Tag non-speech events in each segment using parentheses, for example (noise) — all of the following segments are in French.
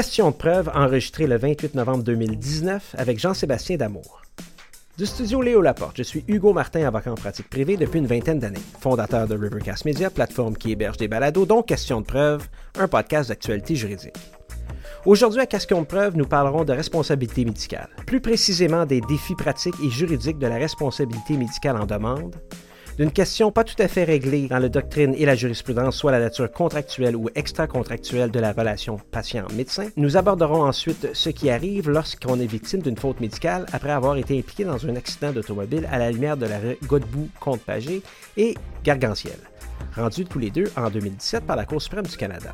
Question de preuve enregistrée le 28 novembre 2019 avec Jean-Sébastien Damour. Du studio Léo Laporte, je suis Hugo Martin, avocat en pratique privée depuis une vingtaine d'années, fondateur de Rivercast Media, plateforme qui héberge des balados, dont Question de preuve, un podcast d'actualité juridique. Aujourd'hui, à Question de preuve, nous parlerons de responsabilité médicale, plus précisément des défis pratiques et juridiques de la responsabilité médicale en demande, d'une question pas tout à fait réglée dans la doctrine et la jurisprudence, soit la nature contractuelle ou extra-contractuelle de la relation patient-médecin. Nous aborderons ensuite ce qui arrive lorsqu'on est victime d'une faute médicale après avoir été impliqué dans un accident d'automobile à la lumière de la Godbout contre Pagé et Gargantiel, rendus tous les deux en 2017 par la Cour suprême du Canada.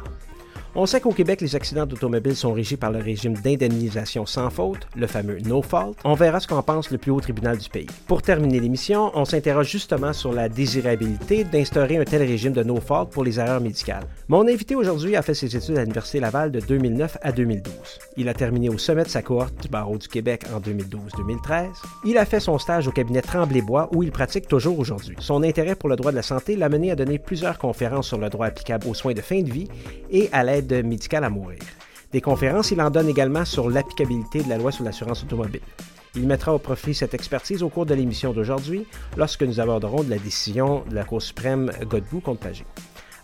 On sait qu'au Québec, les accidents d'automobile sont régis par le régime d'indemnisation sans faute, le fameux no fault. On verra ce qu'en pense le plus haut tribunal du pays. Pour terminer l'émission, on s'interroge justement sur la désirabilité d'instaurer un tel régime de no fault pour les erreurs médicales. Mon invité aujourd'hui a fait ses études à l'Université Laval de 2009 à 2012. Il a terminé au sommet de sa cohorte du barreau du Québec en 2012-2013. Il a fait son stage au cabinet Tremblay-Bois où il pratique toujours aujourd'hui. Son intérêt pour le droit de la santé l'a mené à donner plusieurs conférences sur le droit applicable aux soins de fin de vie et à l'aide médicale à mourir. Des conférences, il en donne également sur l'applicabilité de la loi sur l'assurance automobile. Il mettra au profit cette expertise au cours de l'émission d'aujourd'hui, lorsque nous aborderons de la décision de la Cour suprême Godbout contre Pagé.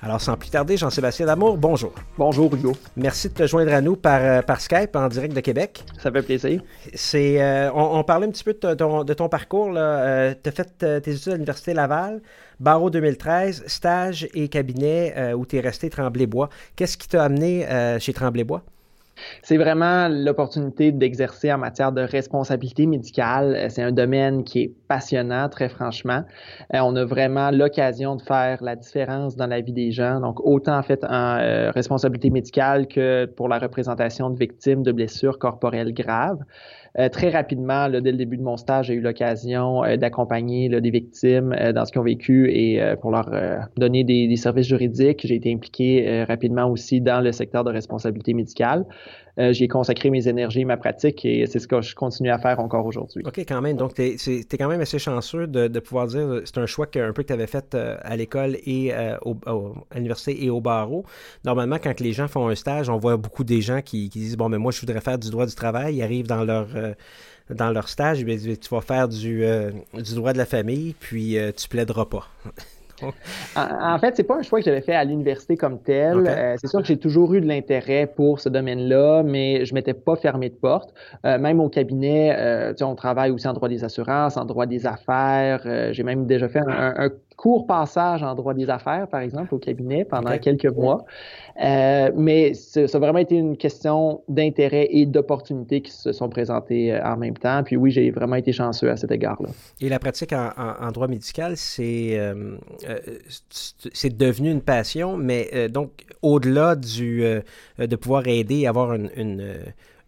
Alors, sans plus tarder, Jean-Sébastien Damour, bonjour. Bonjour, Hugo. Merci de te joindre à nous par, euh, par Skype en direct de Québec. Ça fait plaisir. C'est, euh, on, parlait un petit peu de ton, de ton parcours. Euh, tu as fait tes études à l'Université Laval, barreau 2013, stage et cabinet où tu es resté Tremblay-Bois. Qu'est-ce qui t'a amené chez Tremblay-Bois? C'est vraiment l'opportunité d'exercer en matière de responsabilité médicale. Euh, c'est un domaine qui est passionnant, très franchement. Euh, on a vraiment l'occasion de faire la différence dans la vie des gens. Donc, autant en fait en euh, responsabilité médicale que pour la représentation de victimes de blessures corporelles graves. Euh, très rapidement, dès le début de mon stage, j'ai eu l'occasion euh, d'accompagner des victimes euh, dans ce qu'ils ont vécu et pour leur donner des, des, services juridiques. J'ai été impliqué rapidement aussi dans le secteur de responsabilité médicale. Euh, j'ai consacré mes énergies, ma pratique et c'est ce que je continue à faire encore aujourd'hui. OK, quand même. Donc, tu es, quand même assez chanceux de, pouvoir dire c'est un choix que, un peu que tu avais fait euh, à l'école et euh, à l'université et au barreau. Normalement, quand les gens font un stage, on voit beaucoup des gens qui, disent Bon, mais moi, je voudrais faire du droit du travail. Ils arrivent dans leur dans leur stage, tu vas faire du, du droit de la famille, puis tu plaideras pas. (laughs) en, fait, c'est pas un choix que j'avais fait à l'université comme tel. Euh, c'est sûr que j'ai toujours eu de l'intérêt pour ce domaine-là, mais je m'étais pas fermé de porte. Euh, même au cabinet, euh, on travaille aussi en droit des assurances, en droit des affaires. j'ai même déjà fait un, court passage en droit des affaires, par exemple, au cabinet pendant quelques mois. Euh, mais ça a vraiment été une question d'intérêt et d'opportunité qui se sont présentées en même temps. Puis oui, j'ai vraiment été chanceux à cet égard-là. Et la pratique en, droit médical, c'est euh, c'est devenu une passion, mais donc au-delà du de pouvoir aider et avoir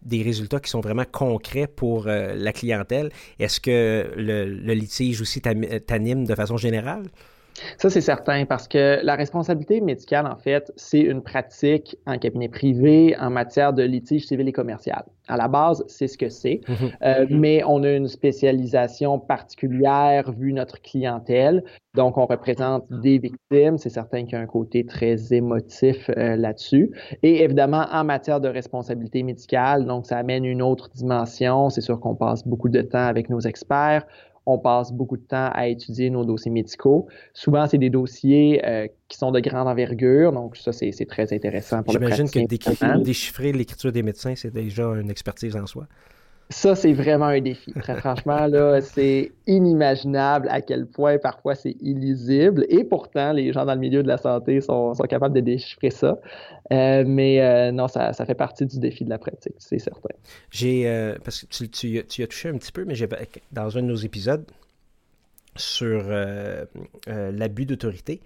des résultats qui sont vraiment concrets pour euh, la clientèle. Est-ce que le, litige aussi t'anime de façon générale? Ça, c'est certain, parce que la responsabilité médicale, en fait, c'est une pratique en cabinet privé en matière de litige civil et commercial. À la base, c'est ce que c'est, mhm. euh, mais on a une spécialisation particulière vu notre clientèle. Donc, on représente des victimes. C'est certain qu'il y a un côté très émotif euh, là-dessus. Et évidemment, en matière de responsabilité médicale, donc ça amène une autre dimension. C'est sûr qu'on passe beaucoup de temps avec nos experts on passe beaucoup de temps à étudier nos dossiers médicaux. Souvent, c'est des dossiers euh, qui sont de grande envergure, donc ça, c'est très intéressant pour le J'imagine que déchiffrer l'écriture des médecins, c'est déjà une expertise en soi. Ça, c'est vraiment un défi. Très (laughs) franchement, là, c'est inimaginable à quel point parfois c'est illisible. Et pourtant, les gens dans le milieu de la santé sont, capables de déchiffrer ça. Euh, mais euh, non, ça, fait partie du défi de la pratique, c'est certain. J'ai, euh, parce que tu, tu, tu, as touché un petit peu, mais j'ai, dans un de nos épisodes sur l'abus d'autorité,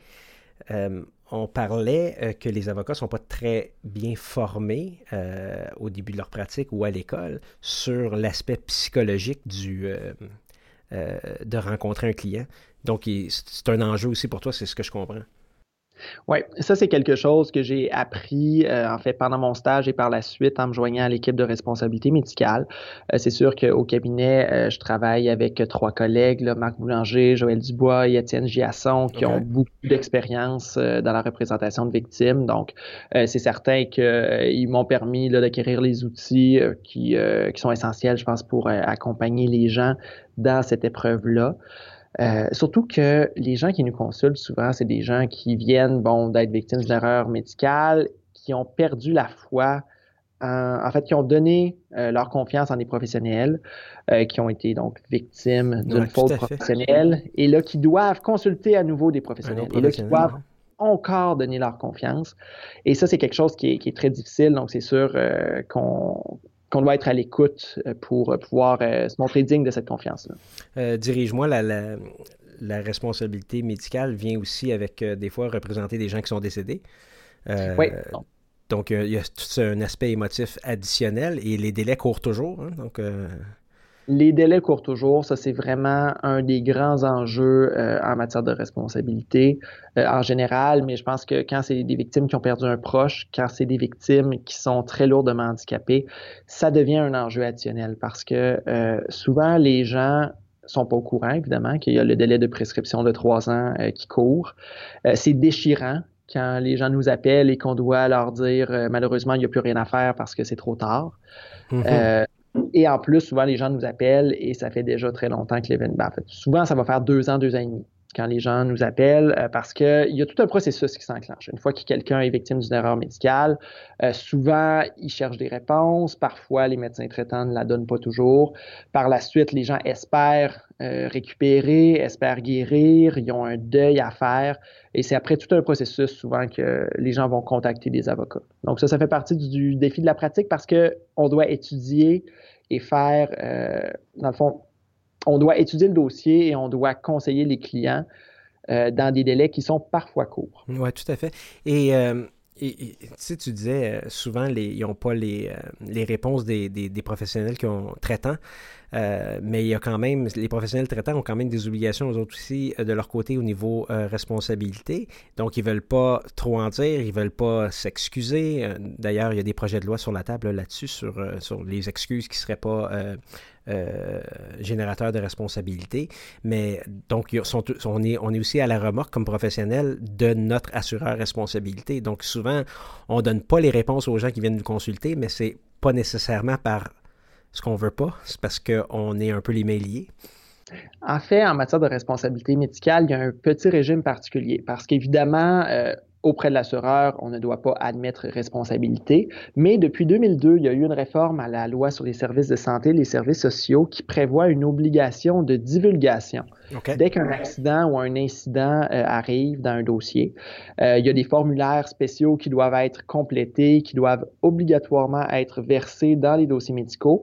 on parlait euh, que les avocats ne sont pas très bien formés euh, au début de leur pratique ou à l'école sur l'aspect psychologique du, euh, de rencontrer un client. Donc, c'est un enjeu aussi pour toi, c'est ce que je comprends. Oui, ça c'est quelque chose que j'ai appris euh, en fait pendant mon stage et par la suite en me joignant à l'équipe de responsabilité médicale. Euh, c'est sûr qu'au cabinet, euh, je travaille avec trois collègues, là, Marc Boulanger, Joël Dubois et Étienne Giasson, qui ont beaucoup d'expérience dans la représentation de victimes. Donc, c'est certain qu'ils m'ont permis d'acquérir les outils qui, qui sont essentiels, je pense, pour accompagner les gens dans cette épreuve-là. Euh, surtout que les gens qui nous consultent souvent, c'est des gens qui viennent bon, d'être victimes d'erreurs médicales, qui ont perdu la foi, en, fait, qui ont donné euh, leur confiance en des professionnels, euh, qui ont été donc victimes d'une faute professionnelle, et là, qui doivent consulter à nouveau des professionnels, et là, qui doivent encore donner leur confiance. Et ça, c'est quelque chose qui est, qui est, très difficile, donc c'est sûr qu'on qu'on doit être à l'écoute euh, pour euh, pouvoir euh, se montrer digne de cette confiance-là. Dirige-moi, la, la, responsabilité médicale vient aussi avec des fois représenter des gens qui sont décédés. oui. Donc, il y a tout un aspect émotif additionnel et les délais courent toujours. Hein, donc, les délais courent toujours. Ça, c'est vraiment un des grands enjeux euh, en matière de responsabilité euh, en général. Mais je pense que quand c'est des victimes qui ont perdu un proche, quand c'est des victimes qui sont très lourdement handicapées, ça devient un enjeu additionnel parce que euh, souvent les gens sont pas au courant, évidemment, qu'il y a le délai de prescription de trois ans qui court. c'est déchirant quand les gens nous appellent et qu'on doit leur dire malheureusement il n'y a plus rien à faire parce que c'est trop tard. Mm-hmm. Et en plus, souvent, les gens nous appellent et ça fait déjà très longtemps que l'événement. En fait, souvent, ça va faire deux ans, deux ans et demi quand les gens nous appellent euh, parce qu'il y a tout un processus qui s'enclenche. Une fois que quelqu'un est victime d'une erreur médicale, euh, souvent, ils cherchent des réponses. Parfois, les médecins traitants ne la donnent pas toujours. Par la suite, les gens espèrent euh, récupérer, espèrent guérir, ils ont un deuil à faire. Et c'est après tout un processus souvent que les gens vont contacter des avocats. Donc ça, ça fait partie du défi de la pratique parce qu'on doit étudier et faire, dans le fond, on doit étudier le dossier et on doit conseiller les clients euh, dans des délais qui sont parfois courts. Oui, tout à fait. Et, euh, tu sais, tu disais souvent, les, ils n'ont pas les, les réponses des, professionnels qui ont traitant. Euh, mais il y a quand même, les professionnels traitants ont quand même des obligations, aux autres aussi, euh, de leur côté au niveau euh, responsabilité. Donc, ils ne veulent pas trop en dire, ils ne veulent pas s'excuser. D'ailleurs, il y a des projets de loi sur la table là-dessus, sur, sur les excuses qui ne seraient pas générateurs de responsabilité. Mais donc, on, est, on est aussi à la remorque comme professionnel de notre assureur responsabilité. Donc, souvent, on ne donne pas les réponses aux gens qui viennent nous consulter, mais c'est pas nécessairement par ce qu'on veut pas, c'est parce qu'on est un peu les liés. En fait, en matière de responsabilité médicale, il y a un petit régime particulier parce qu'évidemment, euh, auprès de l'assureur, on ne doit pas admettre responsabilité. Mais depuis 2002, il y a eu une réforme à la loi sur les services de santé, les services sociaux, qui prévoit une obligation de divulgation. Dès qu'un accident ou un incident euh, arrive dans un dossier, euh, il y a des formulaires spéciaux qui doivent être complétés, qui doivent obligatoirement être versés dans les dossiers médicaux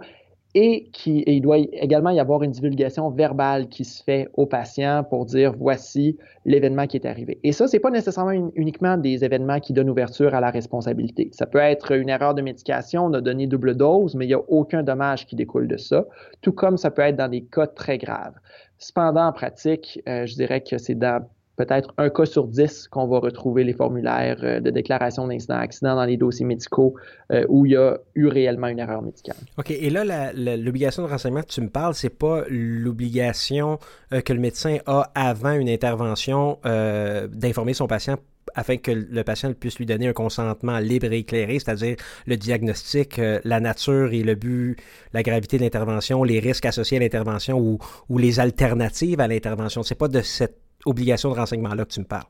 et, qui, il doit également y avoir une divulgation verbale qui se fait aux patients pour dire voici l'événement qui est arrivé. Et ça, c'est pas nécessairement uniquement des événements qui donnent ouverture à la responsabilité. Ça peut être une erreur de médication, on a donné double dose, mais il n'y a aucun dommage qui découle de ça, tout comme ça peut être dans des cas très graves. Cependant, en pratique, euh, je dirais que c'est dans peut-être un cas sur dix qu'on va retrouver les formulaires euh, de déclaration d'incident accident dans les dossiers médicaux euh, où il y a eu réellement une erreur médicale. OK. Et là, l'obligation de renseignement que tu me parles, c'est pas l'obligation euh, que le médecin a avant une intervention d'informer son patient afin que le patient puisse lui donner un consentement libre et éclairé, c'est-à-dire le diagnostic, la nature et le but, la gravité de l'intervention, les risques associés à l'intervention ou, ou les alternatives à l'intervention. C'est pas de cette obligation de renseignement-là que tu me parles?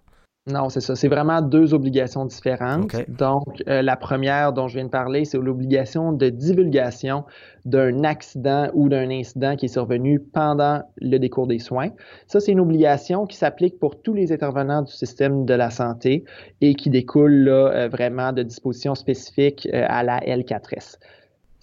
Non, c'est ça. C'est vraiment deux obligations différentes. Donc, euh, la première dont je viens de parler, c'est l'obligation de divulgation d'un accident ou d'un incident qui est survenu pendant le décours des soins. Ça, c'est une obligation qui s'applique pour tous les intervenants du système de la santé et qui découle là, euh, vraiment de dispositions spécifiques euh, à la L4S.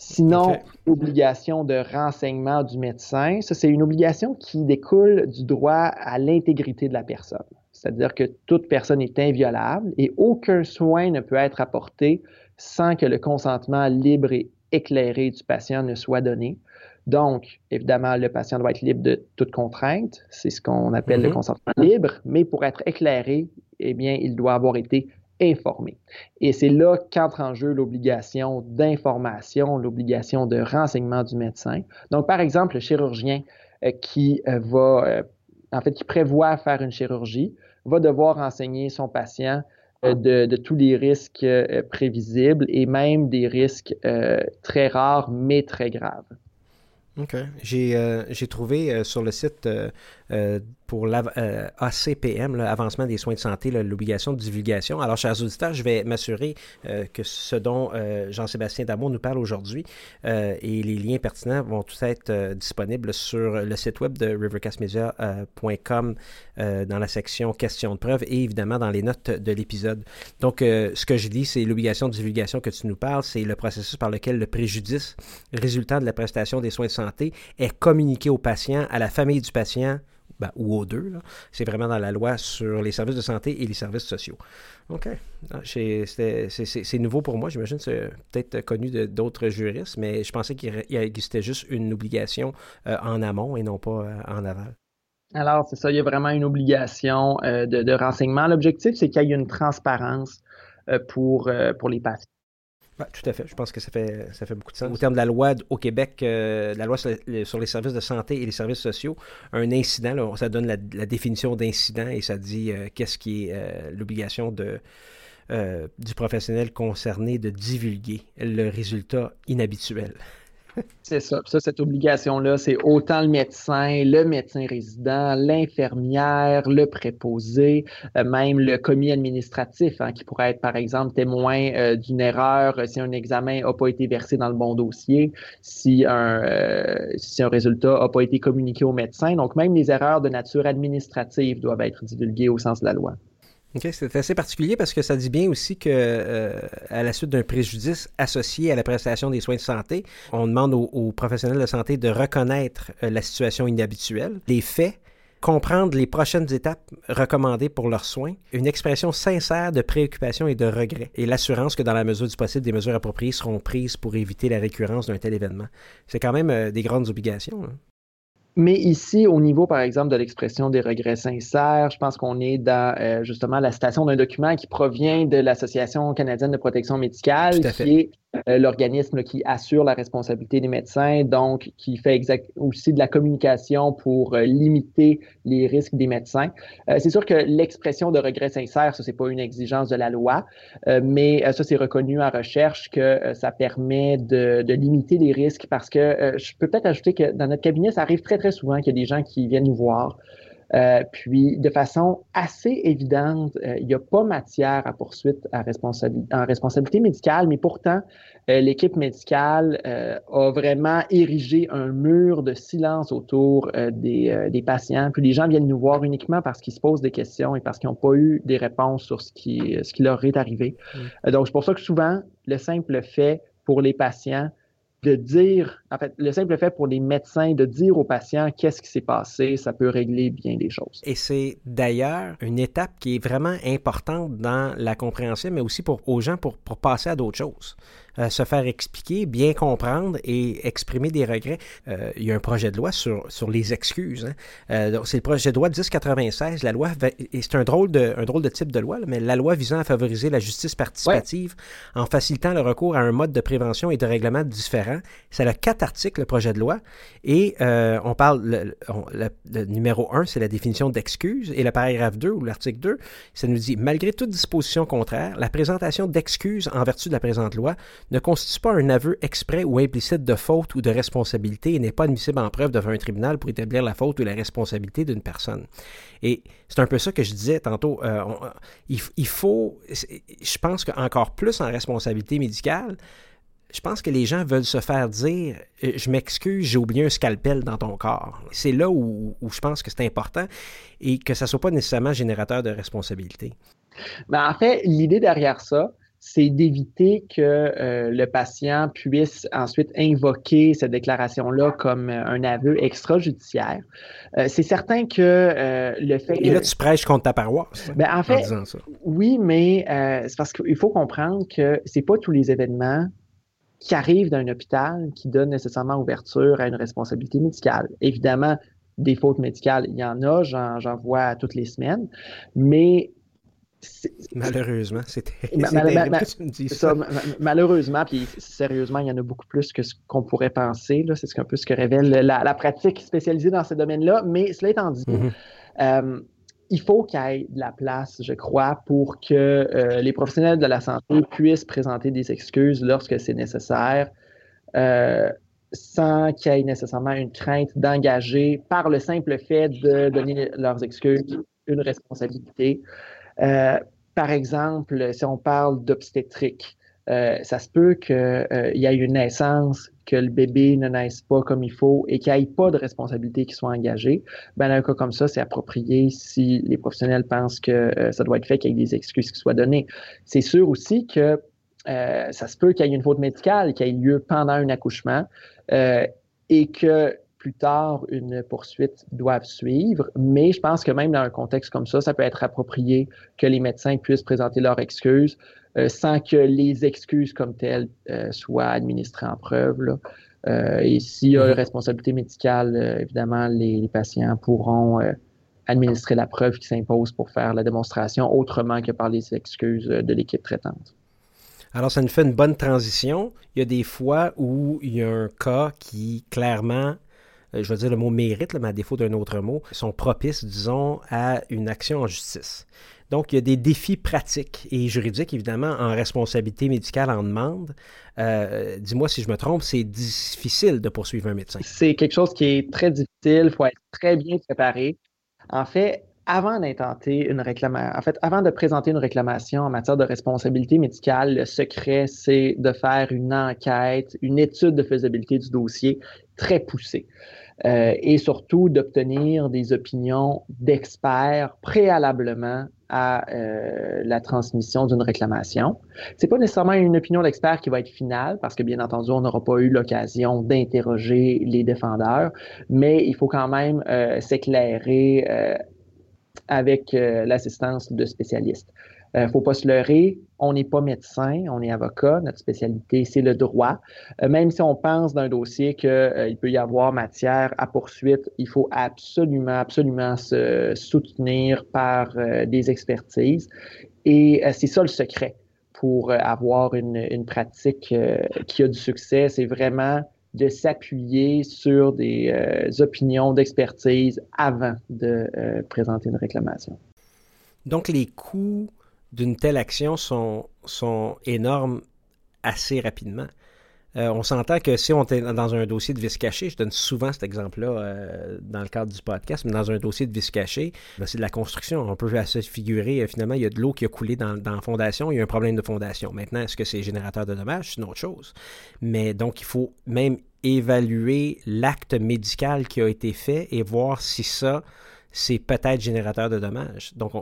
Sinon, obligation de renseignement du médecin, ça c'est une obligation qui découle du droit à l'intégrité de la personne. C'est-à-dire que toute personne est inviolable et aucun soin ne peut être apporté sans que le consentement libre et éclairé du patient ne soit donné. Donc, évidemment, le patient doit être libre de toute contrainte. C'est ce qu'on appelle le mm-hmm. consentement libre. Mais pour être éclairé, eh bien, il doit avoir été informé. Et c'est là qu'entre en jeu l'obligation d'information, l'obligation de renseignement du médecin. Donc, par exemple, le chirurgien euh, qui euh, va, euh, en fait, qui prévoit faire une chirurgie, va devoir renseigner son patient de, de, tous les risques prévisibles et même des risques très rares mais très graves. OK. J'ai trouvé sur le site pour l'ACPM, euh, l'avancement des soins de santé, l'obligation de divulgation. Alors, chers auditeurs, je vais m'assurer euh, que ce dont euh, Jean-Sébastien Damour nous parle aujourd'hui et les liens pertinents vont tous être disponibles sur le site web de rivercastmedia.com dans la section questions de preuve et évidemment dans les notes de l'épisode. Donc, ce que je dis, c'est l'obligation de divulgation que tu nous parles, c'est le processus par lequel le préjudice résultant de la prestation des soins de santé est communiqué au patient, à la famille du patient, ben, ou aux deux. C'est vraiment dans la loi sur les services de santé et les services sociaux. OK. Ah, c'est nouveau pour moi. J'imagine que c'est peut-être connu d'autres juristes, mais je pensais qu'il existait juste une obligation euh, en amont et non pas euh, en aval. Alors, c'est ça, il y a vraiment une obligation euh, de, de, renseignement. L'objectif, c'est qu'il y ait une transparence pour, pour les patients tout à fait. Je pense que ça fait, ça fait beaucoup de sens. Au terme de la loi au Québec, euh, la loi sur les, services de santé et les services sociaux, un incident, ça donne la, définition d'incident et ça dit euh, qu'est-ce qui est euh, l'obligation de, du professionnel concerné de divulguer le résultat inhabituel. C'est ça. Ça, cette obligation-là, c'est autant le médecin, le médecin résident, l'infirmière, le préposé, euh, même le commis administratif, hein, qui pourrait être, par exemple, témoin euh, d'une erreur si un examen n'a pas été versé dans le bon dossier, euh, si un résultat n'a pas été communiqué au médecin. Donc, même les erreurs de nature administrative doivent être divulguées au sens de la loi. C'est assez particulier parce que ça dit bien aussi que euh, à la suite d'un préjudice associé à la prestation des soins de santé, on demande aux, professionnels de santé de reconnaître euh, la situation inhabituelle, les faits, comprendre les prochaines étapes recommandées pour leurs soins, une expression sincère de préoccupation et de regret, et l'assurance que dans la mesure du possible, des mesures appropriées seront prises pour éviter la récurrence d'un tel événement. C'est quand même euh, des grandes obligations. Hein. Mais ici, au niveau, par exemple, de l'expression des regrets sincères, je pense qu'on est dans euh, justement la citation d'un document qui provient de l'Association canadienne de protection médicale, qui est euh, l'organisme qui assure la responsabilité des médecins, donc qui fait exact, aussi de la communication pour euh, limiter les risques des médecins. C'est sûr que l'expression de regret sincère, ça c'est pas une exigence de la loi, mais ça c'est reconnu en recherche que ça permet de, de, limiter les risques parce que je peux peut-être ajouter que dans notre cabinet, ça arrive très très souvent qu'il y a des gens qui viennent nous voir euh, puis, de façon assez évidente, euh, il n'y a pas matière à poursuite à en responsabilité médicale, mais pourtant, euh, l'équipe médicale a vraiment érigé un mur de silence autour des, des, patients. Puis les gens viennent nous voir uniquement parce qu'ils se posent des questions et parce qu'ils n'ont pas eu des réponses sur ce qui, ce qui leur est arrivé. Mmh. donc, c'est pour ça que souvent, le simple fait pour les patients de dire, en fait, le simple fait pour les médecins de dire aux patients qu'est-ce qui s'est passé, ça peut régler bien des choses. Et c'est d'ailleurs une étape qui est vraiment importante dans la compréhension, mais aussi pour, aux gens pour, pour passer à d'autres choses. Euh, se faire expliquer, bien comprendre et exprimer des regrets. Euh, il y a un projet de loi sur, sur les excuses. Hein. Euh, c'est le projet de loi 1096. La loi, et c'est un drôle, de, un drôle de type de loi, mais la loi visant à favoriser la justice participative en facilitant le recours à un mode de prévention et de règlement différent. C'est le quatre articles, le projet de loi. Et on parle, le, numéro 1, c'est la définition d'excuses. Et le paragraphe 2 ou l'article 2, ça nous dit, malgré toute disposition contraire, la présentation d'excuses en vertu de la présente loi ne constitue pas un aveu exprès ou implicite de faute ou de responsabilité et n'est pas admissible en preuve devant un tribunal pour établir la faute ou la responsabilité d'une personne. Et c'est un peu ça que je disais tantôt. Euh, il, faut, je pense qu'encore plus en responsabilité médicale, je pense que les gens veulent se faire dire euh, Je m'excuse, j'ai oublié un scalpel dans ton corps. C'est là où, je pense que c'est important et que ça ne soit pas nécessairement générateur de responsabilité. Mais ben, en fait, l'idée derrière ça, c'est d'éviter que euh, le patient puisse ensuite invoquer cette déclaration-là comme euh, un aveu extrajudiciaire. Euh, c'est certain que le fait... Et là, tu prêches contre ta paroisse. Ben, en fait, oui, mais c'est parce qu'il faut comprendre que c'est pas tous les événements qui arrivent d'un hôpital qui donne nécessairement ouverture à une responsabilité médicale. Évidemment, des fautes médicales, il y en a, j'en vois toutes les semaines, mais Malheureusement, c'était malheureusement, puis sérieusement, il y en a beaucoup plus que ce qu'on pourrait penser. C'est un peu ce que révèle la, pratique spécialisée dans ces domaines-là. Mais cela étant dit, mm-hmm. euh, il faut qu'il y ait de la place, je crois, pour que euh, les professionnels de la santé puissent présenter des excuses lorsque c'est nécessaire. Euh, sans qu'il y ait nécessairement une crainte d'engager, par le simple fait de donner leurs excuses, une responsabilité. Euh, par exemple, si on parle d'obstétrique, euh, ça se peut qu'il euh, y ait une naissance, que le bébé ne naisse pas comme il faut et qu'il n'y ait pas de responsabilité qui soit engagée. Ben, dans un cas comme ça, c'est approprié si les professionnels pensent que ça doit être fait, qu'il y ait des excuses qui soient données. C'est sûr aussi que ça se peut qu'il y ait une faute médicale qui ait lieu pendant un accouchement et que plus tard une poursuite doivent suivre. Mais je pense que même dans un contexte comme ça, ça peut être approprié que les médecins puissent présenter leurs excuses euh, sans que les excuses comme telles euh, soient administrées en preuve. Euh, et s'il y a une responsabilité médicale, évidemment, les, patients pourront administrer la preuve qui s'impose pour faire la démonstration autrement que par les excuses de l'équipe traitante. Alors, ça nous fait une bonne transition. Il y a des fois où il y a un cas qui clairement je vais dire le mot mérite, mais à défaut d'un autre mot, sont propices, disons, à une action en justice. Donc, il y a des défis pratiques et juridiques, évidemment, en responsabilité médicale en demande. Euh, dis-moi si je me trompe, c'est difficile de poursuivre un médecin. C'est quelque chose qui est très difficile, il faut être très bien préparé. En fait, avant d'intenter une réclamation, en fait, avant de présenter une réclamation en matière de responsabilité médicale, le secret, c'est de faire une enquête, une étude de faisabilité du dossier très poussée. Euh, et surtout d'obtenir des opinions d'experts préalablement à euh, la transmission d'une réclamation. C'est pas nécessairement une opinion d'expert qui va être finale, parce que bien entendu, on n'aura pas eu l'occasion d'interroger les défendeurs, mais il faut quand même euh, s'éclairer avec l'assistance de spécialistes. Il euh, ne faut pas se leurrer, on n'est pas médecin, on est avocat, notre spécialité, c'est le droit. Euh, même si on pense d'un dossier qu'il euh, peut y avoir matière à poursuite, il faut absolument, absolument se soutenir par des expertises. Et c'est ça le secret pour avoir une, une pratique qui a du succès, c'est vraiment de s'appuyer sur des opinions d'expertise avant de présenter une réclamation. Donc, les coûts d'une telle action sont, énormes assez rapidement. Euh, on s'entend que si on est dans un dossier de vice caché, je donne souvent cet exemple-là euh, dans le cadre du podcast, mais dans un dossier de vice caché, ben, c'est de la construction. On peut se figurer, euh, finalement, il y a de l'eau qui a coulé dans, dans, la fondation, il y a un problème de fondation. Maintenant, est-ce que c'est générateur de dommages? C'est une autre chose. Mais donc, il faut même évaluer l'acte médical qui a été fait et voir si ça, c'est peut-être générateur de dommages. Donc,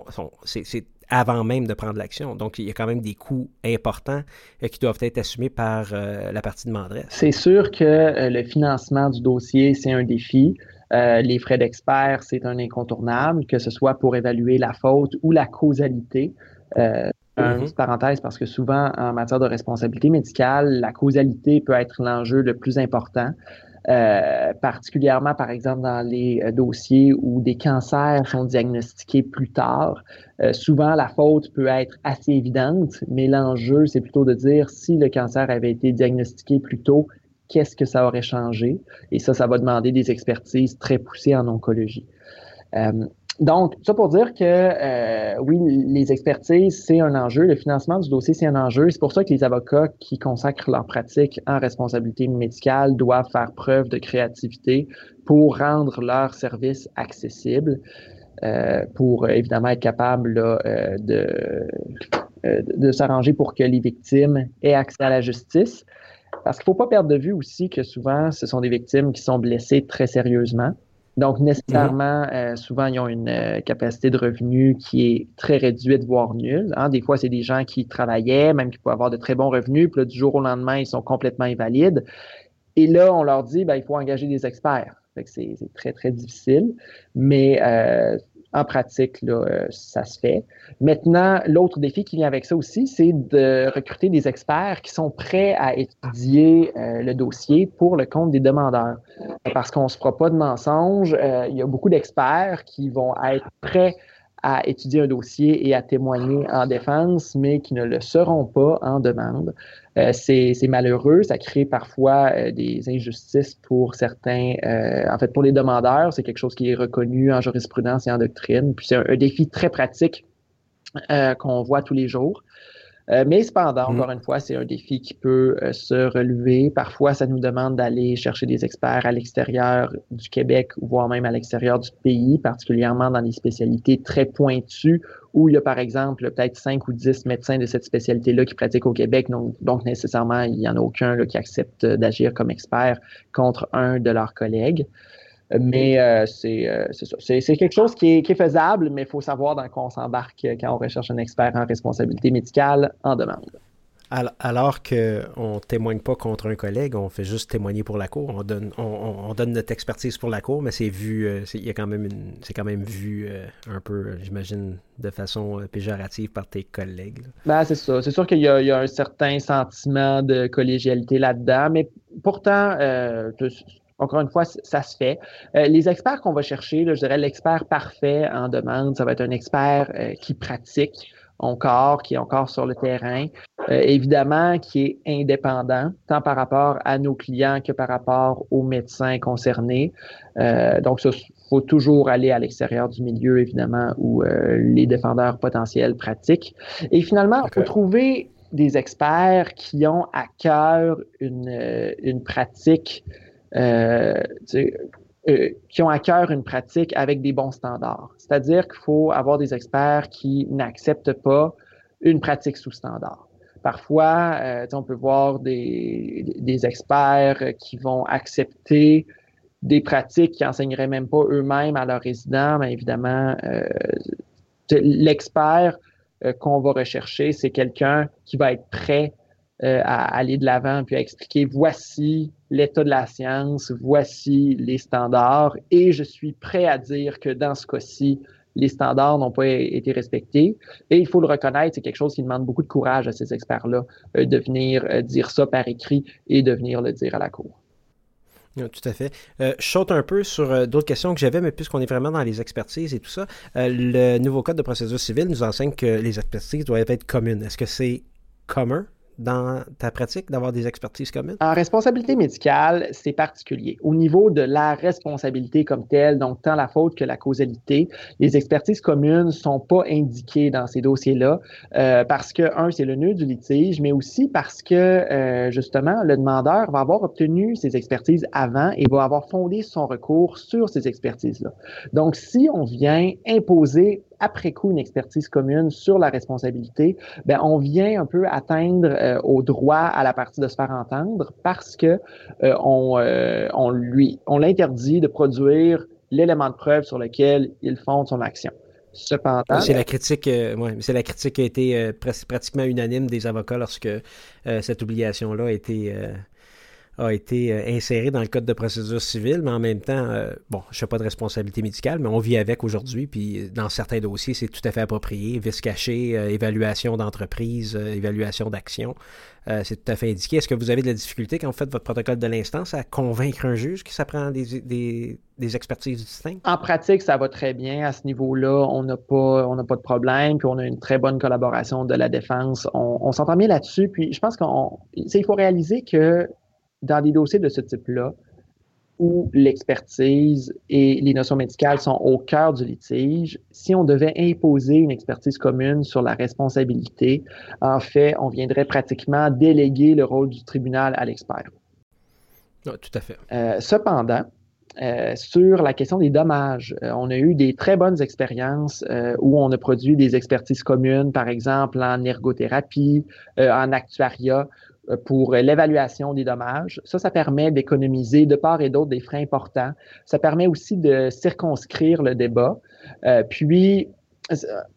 c'est avant même de prendre l'action. Donc, il y a quand même des coûts importants euh, qui doivent être assumés par euh, la partie de demanderesse. C'est sûr que euh, le financement du dossier, c'est un défi. les frais d'expert, c'est un incontournable, que ce soit pour évaluer la faute ou la causalité. Une mm-hmm. parenthèse, parce que souvent, en matière de responsabilité médicale, la causalité peut être l'enjeu le plus important. Euh, particulièrement par exemple dans les euh, dossiers où des cancers sont diagnostiqués plus tard. Euh, souvent, la faute peut être assez évidente, mais l'enjeu, c'est plutôt de dire si le cancer avait été diagnostiqué plus tôt, qu'est-ce que ça aurait changé? Et ça, ça va demander des expertises très poussées en oncologie. Donc, ça pour dire que euh, oui, les expertises, c'est un enjeu. Le financement du dossier, c'est un enjeu. C'est pour ça que les avocats qui consacrent leur pratique en responsabilité médicale doivent faire preuve de créativité pour rendre leur service accessible, euh, pour évidemment être capable euh, de, de s'arranger pour que les victimes aient accès à la justice. Parce qu'il ne faut pas perdre de vue aussi que souvent, ce sont des victimes qui sont blessées très sérieusement. Donc, nécessairement, mhm. euh, souvent, ils ont une euh, capacité de revenu qui est très réduite, voire nulle. Hein. Des fois, c'est des gens qui travaillaient, même qui pouvaient avoir de très bons revenus, puis là, du jour au lendemain, ils sont complètement invalides. Et là, on leur dit, ben, il faut engager des experts. c'est très, très difficile. Mais euh, en pratique, euh, ça se fait. Maintenant, l'autre défi qui vient avec ça aussi, c'est de recruter des experts qui sont prêts à étudier euh, le dossier pour le compte des demandeurs. Parce qu'on ne se fera pas de mensonges, euh, il y a beaucoup d'experts qui vont être prêts à étudier un dossier et à témoigner en défense, mais qui ne le seront pas en demande. Euh, c'est malheureux, ça crée parfois euh, des injustices pour certains, euh, en fait pour les demandeurs, c'est quelque chose qui est reconnu en jurisprudence et en doctrine, puis c'est un, défi très pratique qu'on voit tous les jours. Euh, mais cependant, mm. encore une fois, c'est un défi qui peut euh, se relever. Parfois, ça nous demande d'aller chercher des experts à l'extérieur du Québec, voire même à l'extérieur du pays, particulièrement dans des spécialités très pointues où il y a, par exemple, peut-être 5 ou 10 médecins de cette spécialité-là qui pratiquent au Québec. Donc, donc nécessairement, il n'y en a aucun là, qui accepte d'agir comme expert contre un de leurs collègues. Mais euh, euh, c'est C'est quelque chose qui est, qui est faisable, mais il faut savoir dans quoi on s'embarque quand on recherche un expert en responsabilité médicale en demande. Alors qu'on ne témoigne pas contre un collègue, on fait juste témoigner pour la cour. On donne, on, donne notre expertise pour la cour, mais c'est vu, euh, il y a quand même c'est quand même vu un peu, j'imagine, de façon péjorative par tes collègues. Ben, c'est ça. C'est sûr qu'il y, y, a un certain sentiment de collégialité là-dedans, mais pourtant, encore une fois, ça se fait. Euh, les experts qu'on va chercher, je dirais l'expert parfait en demande, ça va être un expert euh, qui pratique encore, qui est encore sur le terrain, euh, évidemment qui est indépendant, tant par rapport à nos clients que par rapport aux médecins concernés. donc, il faut toujours aller à l'extérieur du milieu, évidemment, où les défendeurs potentiels pratiquent. Et finalement, il faut trouver des experts qui ont à cœur une, une pratique qui ont à cœur une pratique avec des bons standards. C'est-à-dire qu'il faut avoir des experts qui n'acceptent pas une pratique sous standard. Parfois, euh, on peut voir des, experts qui vont accepter des pratiques qui enseigneraient même pas eux-mêmes à leurs résidents, mais évidemment, euh, l'expert euh, qu'on va rechercher, c'est quelqu'un qui va être prêt euh, à aller de l'avant puis à expliquer voici l'état de la science, voici les standards et je suis prêt à dire que dans ce cas-ci, les standards n'ont pas été respectés. Et il faut le reconnaître, c'est quelque chose qui demande beaucoup de courage à ces experts-là euh, de venir euh, dire ça par écrit et de venir le dire à la Cour. tout à fait. je saute un peu sur d'autres questions que j'avais, mais puisqu'on est vraiment dans les expertises et tout ça, le nouveau code de procédure civile nous enseigne que les expertises doivent être communes. Est-ce que c'est commun? Dans ta pratique d'avoir des expertises communes? En responsabilité médicale, c'est particulier. Au niveau de la responsabilité comme telle, donc tant la faute que la causalité, les expertises communes ne sont pas indiquées dans ces dossiers-là euh, parce que, un, c'est le nœud du litige, mais aussi parce que, euh, justement, le demandeur va avoir obtenu ces expertises avant et va avoir fondé son recours sur ces expertises-là. Donc, si on vient imposer après coup une expertise commune sur la responsabilité, ben on vient un peu atteindre euh, au droit à la partie de se faire entendre parce que euh, on, euh, on lui on l'interdit de produire l'élément de preuve sur lequel il fonde son action. Cependant, c'est la critique, ouais, c'est la critique qui a été pratiquement unanime des avocats lorsque cette obligation-là a été a été euh, inséré dans le code de procédure civile, mais en même temps, euh, bon, je n'ai pas de responsabilité médicale, mais on vit avec aujourd'hui, puis dans certains dossiers, c'est tout à fait approprié. Vice caché, euh, évaluation d'entreprise, évaluation d'action, c'est tout à fait indiqué. Est-ce que vous avez de la difficulté quand vous faites votre protocole de l'instance à convaincre un juge que ça prend des, des, expertises distinctes? En pratique, ça va très bien. À ce niveau-là, on n'a pas, pas de problème, puis on a une très bonne collaboration de la défense. On, on s'entend bien là-dessus, puis je pense qu'il faut réaliser que dans des dossiers de ce type-là, où l'expertise et les notions médicales sont au cœur du litige, si on devait imposer une expertise commune sur la responsabilité, en fait, on viendrait pratiquement déléguer le rôle du tribunal à l'expert. tout à fait. Euh, cependant, euh, sur la question des dommages, euh, on a eu des très bonnes expériences où on a produit des expertises communes, par exemple en ergothérapie, en actuariat, pour l'évaluation des dommages. Ça, ça permet d'économiser de part et d'autre des frais importants. Ça permet aussi de circonscrire le débat. Euh, puis,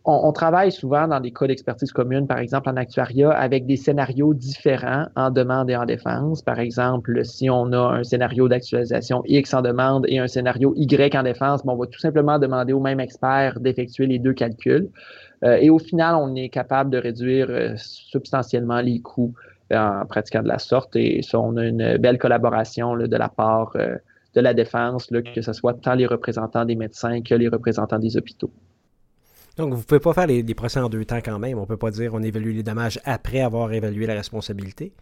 on, travaille souvent dans des cas d'expertise commune, par exemple en actuariat, avec des scénarios différents en demande et en défense. Par exemple, si on a un scénario d'actualisation X en demande et un scénario Y en défense, bon, on va tout simplement demander au même expert d'effectuer les deux calculs. Euh, et au final, on est capable de réduire euh, substantiellement les coûts euh, en pratiquant de la sorte. Et ça, on a une belle collaboration de la part de la défense, que ce soit tant les représentants des médecins que les représentants des hôpitaux. Donc, vous ne pouvez pas faire les, procès en deux temps quand même. On ne peut pas dire on évalue les dommages après avoir évalué la responsabilité.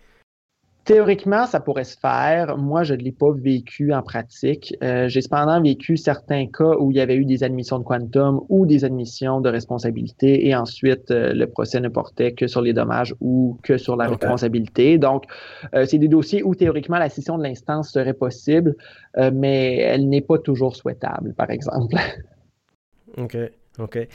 Théoriquement, ça pourrait se faire. Moi, je ne l'ai pas vécu en pratique. Euh, j'ai cependant vécu certains cas où il y avait eu des admissions de quantum ou des admissions de responsabilité et ensuite euh, le procès ne portait que sur les dommages ou que sur la responsabilité. Donc, euh, c'est des dossiers où théoriquement la scission de l'instance serait possible, mais elle n'est pas toujours souhaitable, par exemple. (laughs) OK. OK.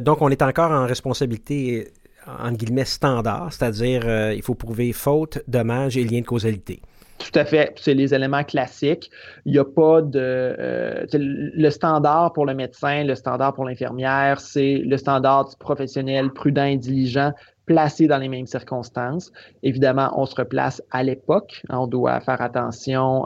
Donc, on est encore en responsabilité, en guillemets, standard, c'est-à-dire euh, il faut prouver faute, dommage et lien de causalité. Tout à fait. C'est les éléments classiques. Il n'y a pas de. Euh, le standard pour le médecin, le standard pour l'infirmière, c'est le standard du professionnel prudent et diligent placé dans les mêmes circonstances. Évidemment, on se replace à l'époque. On doit faire attention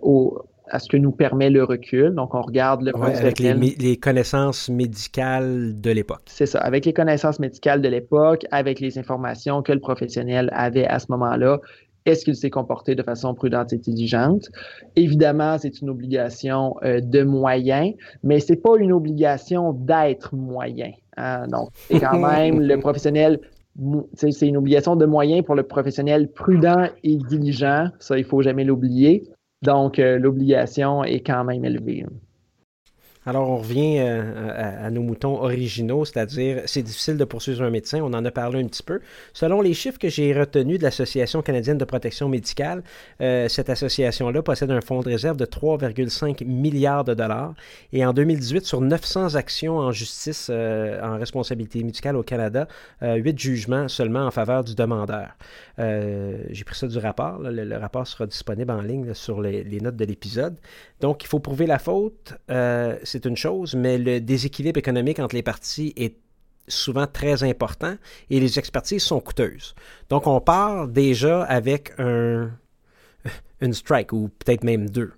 aux à ce que nous permet le recul. Donc, on regarde le avec les, connaissances médicales de l'époque. C'est ça, avec les connaissances médicales de l'époque, avec les informations que le professionnel avait à ce moment-là. Est-ce qu'il s'est comporté de façon prudente et intelligente? Évidemment, c'est une obligation euh, de moyen, mais c'est pas une obligation d'être moyen. Hein? Donc, et quand (laughs) même, le professionnel c'est une obligation de moyen pour le professionnel prudent et diligent. Ça, il faut jamais l'oublier. Donc, euh, l'obligation est quand même élevée. Alors, on revient euh, à, nos moutons originaux, c'est-à-dire c'est difficile de poursuivre un médecin. On en a parlé un petit peu. Selon les chiffres que j'ai retenus de l'Association canadienne de protection médicale, euh, cette association-là possède un fonds de réserve de 3,5 milliards de dollars. Et en 2018, sur 900 actions en justice en responsabilité médicale au Canada, 8 jugements seulement en faveur du demandeur. Euh, j'ai pris ça du rapport. Le, rapport sera disponible en ligne sur les, notes de l'épisode. Donc, il faut prouver la faute, euh, c'est une chose, mais le déséquilibre économique entre les parties est souvent très important et les expertises sont coûteuses. Donc, on part déjà avec un, (laughs) une strike ou peut-être même deux.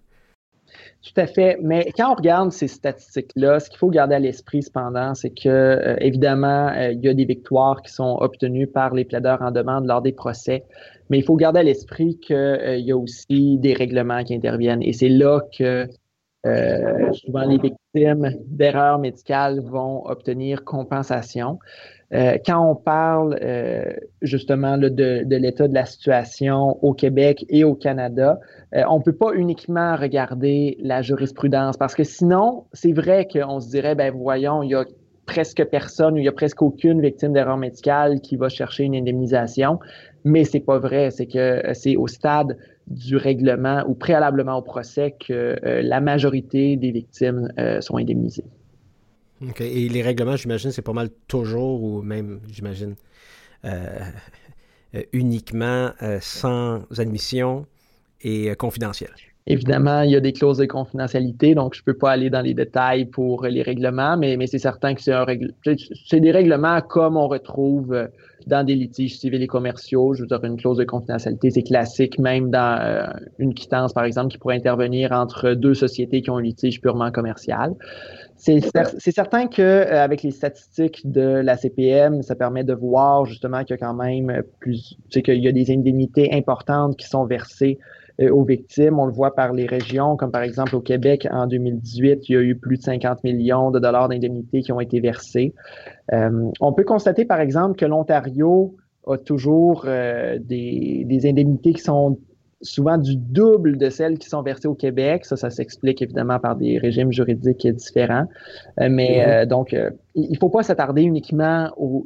Tout à fait. Mais quand on regarde ces statistiques-là, ce qu'il faut garder à l'esprit cependant, c'est que euh, évidemment, euh, il y a des victoires qui sont obtenues par les plaideurs en demande lors des procès. Mais il faut garder à l'esprit qu'il euh, y a aussi des règlements qui interviennent. Et c'est là que souvent les victimes d'erreurs médicales vont obtenir compensation. Euh, quand on parle euh, justement de, l'état de la situation au Québec et au Canada, euh, on ne peut pas uniquement regarder la jurisprudence parce que sinon, c'est vrai qu'on se dirait, ben voyons, il y a presque personne ou il y a presque aucune victime d'erreur médicale qui va chercher une indemnisation, mais c'est pas vrai. C'est que c'est au stade du règlement ou préalablement au procès que la majorité des victimes sont indemnisées. Et les règlements, j'imagine, c'est pas mal toujours, ou même, j'imagine, euh, euh, uniquement euh, sans admission et confidentiel. Évidemment, il y a des clauses de confidentialité, donc je ne peux pas aller dans les détails pour les règlements, mais, mais c'est certain que c'est un c'est des règlements comme on retrouve dans des litiges civils et commerciaux. Je veux dire, une clause de confidentialité, c'est classique, même dans une quittance, par exemple, qui pourrait intervenir entre deux sociétés qui ont un litige purement commercial. C'est certain qu'avec euh, les statistiques de la CPM, ça permet de voir justement qu'il y a quand même plus, tu qu'il y a des indemnités importantes qui sont versées euh, aux victimes. On le voit par les régions, comme par exemple au Québec en 2018, il y a eu plus de 50 millions de dollars d'indemnités qui ont été versés. Euh, on peut constater par exemple que l'Ontario a toujours des, des indemnités qui sont souvent du double de celles qui sont versées au Québec. Ça, ça s'explique évidemment par des régimes juridiques différents. Euh, mais mm-hmm. euh, donc, euh, il ne faut pas s'attarder uniquement aux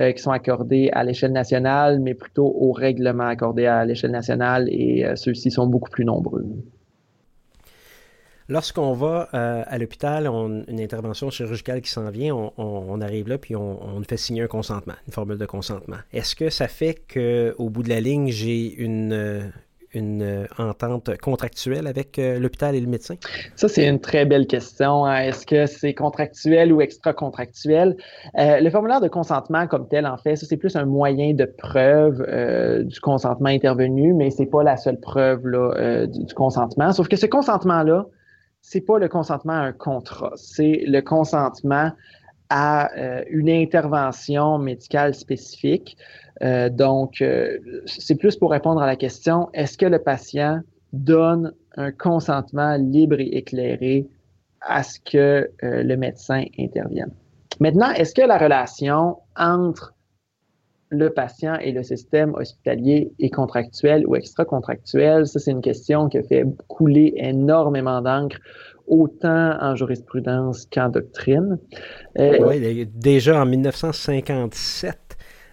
jugements qui sont accordés à l'échelle nationale, mais plutôt aux règlements accordés à l'échelle nationale et ceux-ci sont beaucoup plus nombreux. Lorsqu'on va euh, à l'hôpital, une intervention chirurgicale qui s'en vient, on, arrive là puis on, fait signer un consentement, une formule de consentement. Est-ce que ça fait qu'au bout de la ligne, j'ai une, euh, une entente contractuelle avec l'hôpital et le médecin? Ça, c'est une très belle question. Hein. Est-ce que c'est contractuel ou extra-contractuel? le formulaire de consentement comme tel, en fait, ça, c'est plus un moyen de preuve du consentement intervenu, mais c'est pas la seule preuve là, du, consentement. Sauf que ce consentement-là, c'est pas le consentement à un contrat, c'est le consentement à euh, une intervention médicale spécifique. Euh, donc, euh, c'est plus pour répondre à la question, est-ce que le patient donne un consentement libre et éclairé à ce que le médecin intervienne? Maintenant, est-ce que la relation entre le patient et le système hospitalier est contractuel ou extra-contractuel? Ça, c'est une question qui a fait couler énormément d'encre, autant en jurisprudence qu'en doctrine. Euh, oui, déjà en 1957,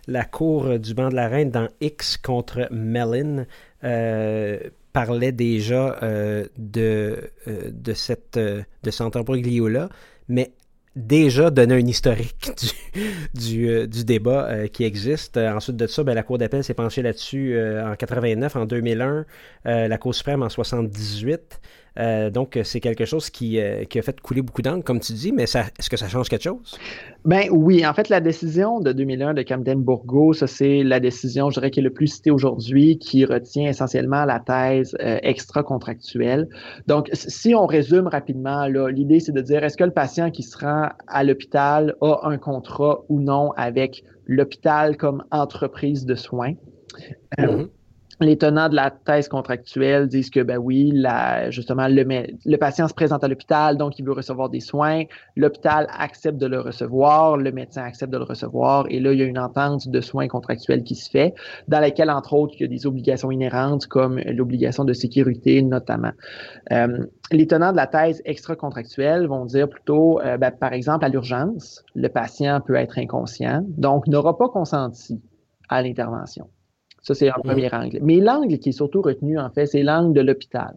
la Cour du banc de la Reine dans X contre Mellon euh, parlait déjà euh, de, de, cette, de cet là mais déjà donné un historique (laughs) du, débat euh, qui existe. Euh, ensuite de ça, ben, la Cour d'appel s'est penchée là-dessus euh, en 89, en 2001, la Cour suprême en 78. Euh, donc, c'est quelque chose qui, euh, qui, a fait couler beaucoup d'encre, comme tu dis, mais est-ce que ça change quelque chose? Ben oui, en fait, la décision de 2001 de Camden Bourgo, ça c'est la décision, je dirais, qui est le plus citée aujourd'hui, qui retient essentiellement la thèse euh, extra-contractuelle. Donc, si on résume rapidement, l'idée c'est de dire, est-ce que le patient qui se rend à l'hôpital a un contrat ou non avec l'hôpital comme entreprise de soins? Mm-hmm les tenants de la thèse contractuelle disent que ben oui, la, justement le, le patient se présente à l'hôpital, donc il veut recevoir des soins. L'hôpital accepte de le recevoir, le médecin accepte de le recevoir, et là il y a une entente de soins contractuels qui se fait, dans laquelle entre autres il y a des obligations inhérentes comme l'obligation de sécurité notamment. Euh, les tenants de la thèse extra-contractuelle vont dire plutôt, euh, ben, par exemple à l'urgence, le patient peut être inconscient, donc n'aura pas consenti à l'intervention. Ça, c'est un premier angle. Mais l'angle qui est surtout retenu, en fait, c'est l'angle de l'hôpital.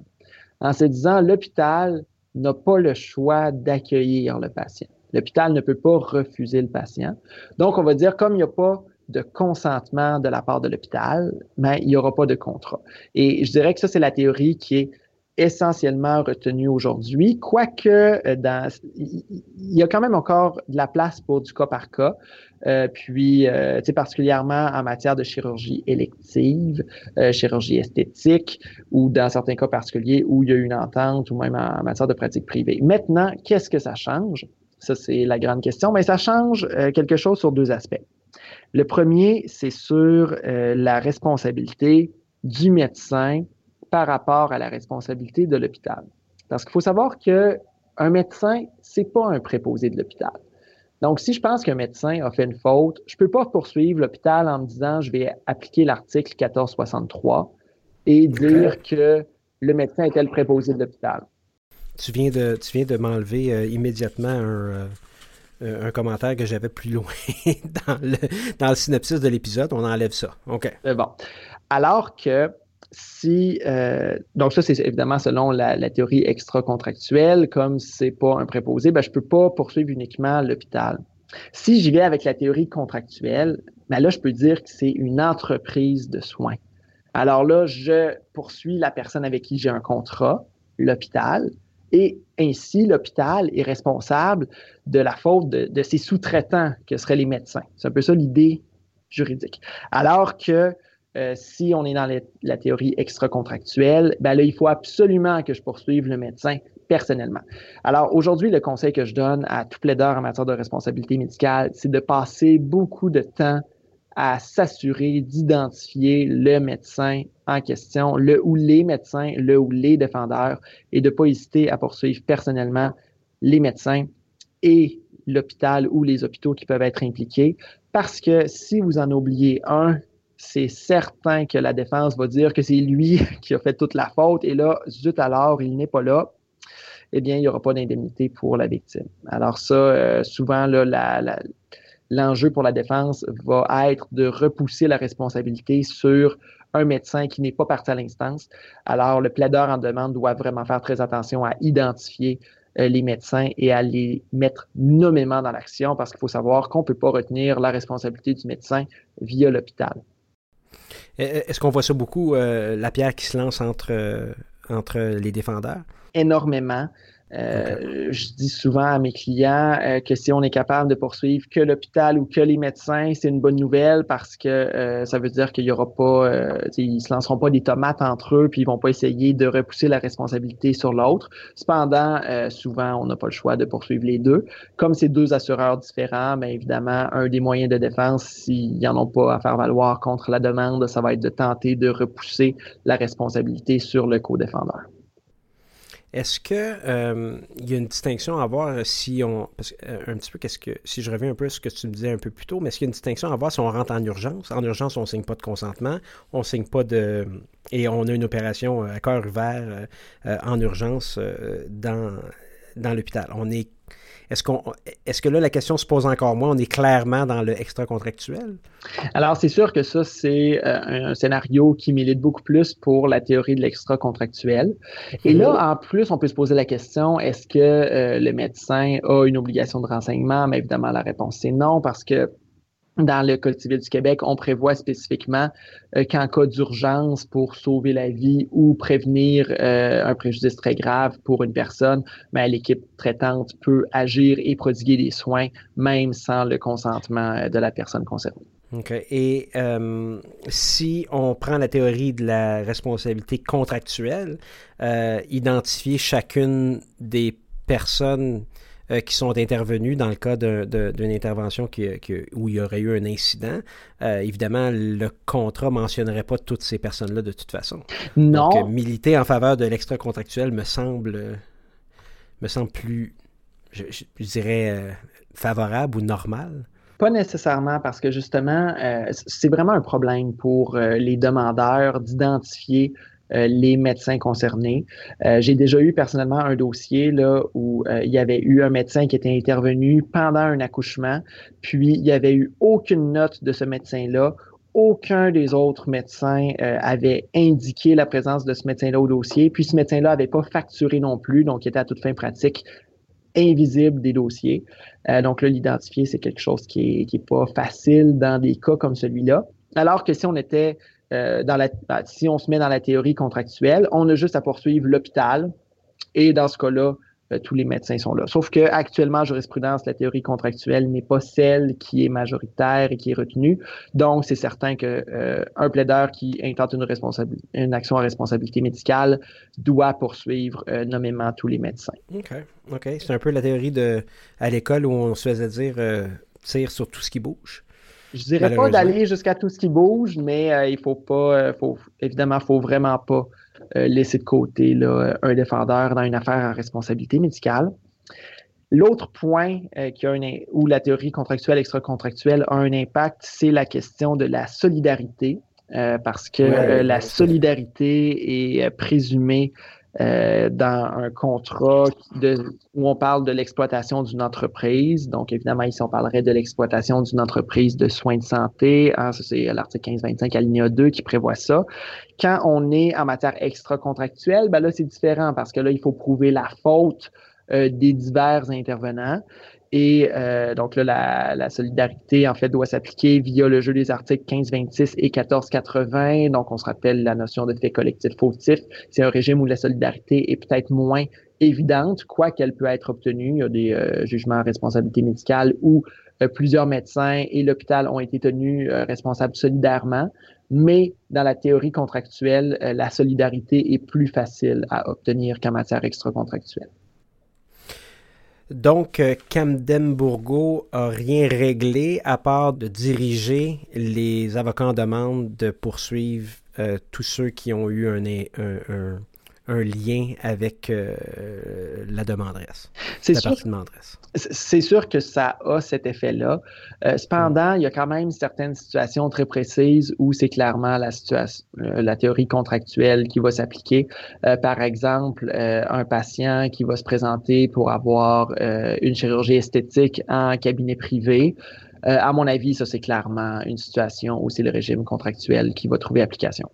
En se disant, l'hôpital n'a pas le choix d'accueillir le patient. L'hôpital ne peut pas refuser le patient. Donc, on va dire, comme il n'y a pas de consentement de la part de l'hôpital, mais il n'y aura pas de contrat. Et je dirais que ça, c'est la théorie qui est essentiellement retenu aujourd'hui, quoique euh, il y a quand même encore de la place pour du cas par cas, euh, puis euh, particulièrement en matière de chirurgie élective, euh, chirurgie esthétique, ou dans certains cas particuliers où il y a une entente, ou même en, matière de pratique privée. Maintenant, qu'est-ce que ça change? Ça, c'est la grande question, mais ça change quelque chose sur deux aspects. Le premier, c'est sur la responsabilité du médecin par rapport à la responsabilité de l'hôpital. Parce qu'il faut savoir que un médecin, c'est pas un préposé de l'hôpital. Donc, si je pense qu'un médecin a fait une faute, je peux pas poursuivre l'hôpital en me disant je vais appliquer l'article 1463 et dire que le médecin était le préposé de l'hôpital. Tu viens de, tu viens de m'enlever euh, immédiatement un, euh, un commentaire que j'avais plus loin (laughs) dans le, dans le synopsis de l'épisode. On enlève ça. OK. C'est bon. Alors que si euh, donc ça c'est évidemment selon la, théorie extra-contractuelle, comme c'est pas un préposé, ben je peux pas poursuivre uniquement l'hôpital. Si j'y vais avec la théorie contractuelle, ben là je peux dire que c'est une entreprise de soins. Alors là, je poursuis la personne avec qui j'ai un contrat, l'hôpital, et ainsi l'hôpital est responsable de la faute de, de ses sous-traitants, que seraient les médecins. C'est un peu ça l'idée juridique. Alors que euh, si on est dans la théorie extra-contractuelle, ben là, il faut absolument que je poursuive le médecin personnellement. Alors aujourd'hui, le conseil que je donne à tout plaideur en matière de responsabilité médicale, c'est de passer beaucoup de temps à s'assurer d'identifier le médecin en question, le ou les médecins, le ou les défendeurs, et de ne pas hésiter à poursuivre personnellement les médecins et l'hôpital ou les hôpitaux qui peuvent être impliqués. Parce que si vous en oubliez un, c'est certain que la défense va dire que c'est lui (laughs) qui a fait toute la faute et là, zut alors, il n'est pas là, eh bien, il n'y aura pas d'indemnité pour la victime. Alors ça, euh, souvent, l'enjeu pour la défense va être de repousser la responsabilité sur un médecin qui n'est pas parti à l'instance. Alors, le plaideur en demande doit vraiment faire très attention à identifier euh, les médecins et à les mettre nommément dans l'action parce qu'il faut savoir qu'on ne peut pas retenir la responsabilité du médecin via l'hôpital. Est-ce qu'on voit ça beaucoup, la pierre qui se lance entre, entre les défendeurs? Énormément. Euh, je dis souvent à mes clients euh, que si on est capable de poursuivre que l'hôpital ou que les médecins, c'est une bonne nouvelle parce que euh, ça veut dire qu'il y aura pas, ils se lanceront pas des tomates entre eux puis ils vont pas essayer de repousser la responsabilité sur l'autre. Cependant, souvent on n'a pas le choix de poursuivre les deux. Comme c'est deux assureurs différents, bien évidemment, un des moyens de défense, s'ils n'y en ont pas à faire valoir contre la demande, ça va être de tenter de repousser la responsabilité sur le co-défendeur. Est-ce que euh, il y a une distinction à voir si on parce euh, un petit peu qu'est-ce que si je reviens un peu à ce que tu me disais un peu plus tôt, mais est-ce qu'il y a une distinction à voir si on rentre en urgence? En urgence, on signe pas de consentement, on signe pas de et on a une opération à cœur ouvert euh, en urgence dans dans l'hôpital. On est est-ce, qu'on, est-ce que là, la question se pose encore moins? On est clairement dans le extra-contractuel? Alors, c'est sûr que ça, c'est euh, un scénario qui milite beaucoup plus pour la théorie de l'extra-contractuel. Et là, en plus, on peut se poser la question, est-ce que euh, le médecin a une obligation de renseignement? Mais évidemment, la réponse, c'est non, parce que dans le Code civil du Québec, on prévoit spécifiquement euh, qu'en cas d'urgence pour sauver la vie ou prévenir euh, un préjudice très grave pour une personne, mais ben, l'équipe traitante peut agir et prodiguer des soins même sans le consentement euh, de la personne concernée. OK. Et si on prend la théorie de la responsabilité contractuelle, identifier chacune des personnes euh, qui sont intervenus dans le cas d'une intervention qui, où il y aurait eu un incident. Euh, évidemment, le contrat mentionnerait pas toutes ces personnes-là de toute façon. Non. Donc, militer en faveur de l'extra-contractuel me semble, me semble plus, je, dirais, euh, favorable ou normal. Pas nécessairement parce que justement, c'est vraiment un problème pour les demandeurs d'identifier euh, les médecins concernés. Euh, j'ai déjà eu personnellement un dossier où euh, il y avait eu un médecin qui était intervenu pendant un accouchement, puis il n'y avait eu aucune note de ce médecin-là aucun des autres médecins avait indiqué la présence de ce médecin-là au dossier, puis ce médecin-là n'avait pas facturé non plus, donc il était à toute fin pratique invisible des dossiers. donc là, l'identifier, c'est quelque chose qui n'est est pas facile dans des cas comme celui-là. Alors que si on était euh, bah, si on se met dans la théorie contractuelle, on a juste à poursuivre l'hôpital et dans ce cas-là, euh, tous les médecins sont là. Sauf que actuellement, jurisprudence, la théorie contractuelle n'est pas celle qui est majoritaire et qui est retenue. Donc, c'est certain que euh, un plaideur qui intente une, une action à responsabilité médicale doit poursuivre nommément tous les médecins. OK. OK. C'est un peu la théorie de à l'école où on se faisait dire tire sur tout ce qui bouge. Je dirais pas d'aller jusqu'à tout ce qui bouge, mais euh, il faut pas, euh, faut, évidemment, faut vraiment pas euh, laisser de côté là, un défendeur dans une affaire en responsabilité médicale. L'autre point qui a où la théorie contractuelle extra-contractuelle a un impact, c'est la question de la solidarité, parce que la solidarité est présumée euh, dans un contrat où on parle de l'exploitation d'une entreprise. Donc, évidemment, ici, on parlerait de l'exploitation d'une entreprise de soins de santé. Hein, c'est l'article 1525 alinéa 2 qui prévoit ça. Quand on est en matière extra-contractuelle, ben là, c'est différent parce que là, il faut prouver la faute euh, des divers intervenants. Et euh, donc là, la, la, solidarité, en fait, doit s'appliquer via le jeu des articles 1526 et 1480. Donc, on se rappelle la notion de fait collectif fautif. C'est un régime où la solidarité est peut-être moins évidente, quoi qu'elle peut être obtenue. Il y a des euh, jugements à responsabilité médicale où euh, plusieurs médecins et l'hôpital ont été tenus responsables solidairement. Mais dans la théorie contractuelle, la solidarité est plus facile à obtenir qu'en matière extra-contractuelle. Donc, euh, Camden Bourgo a rien réglé à part de diriger les avocats en demande de poursuivre euh, tous ceux qui ont eu un, un, un lien avec euh, la demanderesse, la sûr. C'est sûr que ça a cet effet-là. Euh, cependant, il y a quand même certaines situations très précises où c'est clairement la situation, euh, la théorie contractuelle qui va s'appliquer. par exemple, un patient qui va se présenter pour avoir une chirurgie esthétique en cabinet privé. à mon avis, ça c'est clairement une situation où c'est le régime contractuel qui va trouver application.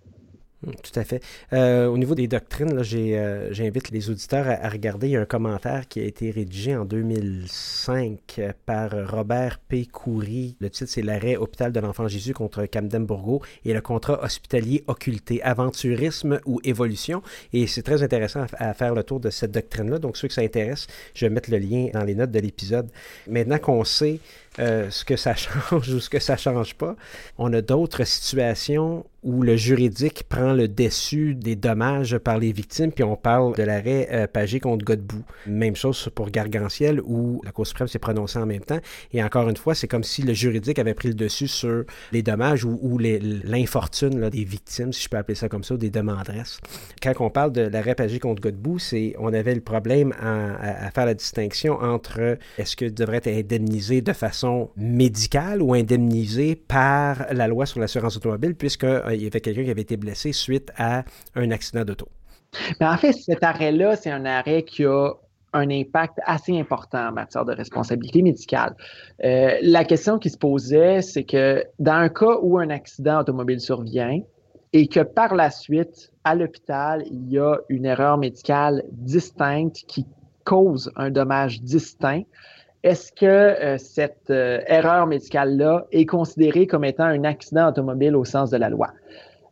Tout à fait. Euh, au niveau des doctrines, euh, j'invite les auditeurs à, regarder. Il y a un commentaire qui a été rédigé en 2005 par Robert P. Coury. Le titre, c'est L'arrêt hôpital de l'enfant Jésus contre Camden Bourgo et le contrat hospitalier occulté, aventurisme ou évolution. Et c'est très intéressant à, faire le tour de cette doctrine-là. Donc, ceux que ça intéresse, je vais mettre le lien dans les notes de l'épisode. Maintenant qu'on sait euh, ce que ça (laughs) change ou ce que ça change pas. On a d'autres situations où le juridique prend le dessus des dommages par les victimes, puis on parle de l'arrêt euh, Pagé contre Godbout. Même chose pour Gargantiel, où la Cour suprême s'est prononcée en même temps. Et encore une fois, c'est comme si le juridique avait pris le dessus sur les dommages ou, l'infortune des victimes, si je peux appeler ça comme ça, ou des demandresses. Quand on parle de l'arrêt Pagé contre Godbout, c'est on avait le problème à, à faire la distinction entre est-ce que devrait être indemnisé de façon médicale ou indemnisée par la loi sur l'assurance automobile, puisqu'il euh, y avait quelqu'un qui avait été blessé suite à un accident d'auto. Mais en fait, cet arrêt-là, c'est un arrêt qui a un impact assez important en matière de responsabilité médicale. Euh, la question qui se posait, c'est que dans un cas où un accident automobile survient et que par la suite, à l'hôpital, il y a une erreur médicale distincte qui cause un dommage distinct, est-ce que euh, cette euh, erreur médicale-là est considérée comme étant un accident automobile au sens de la loi?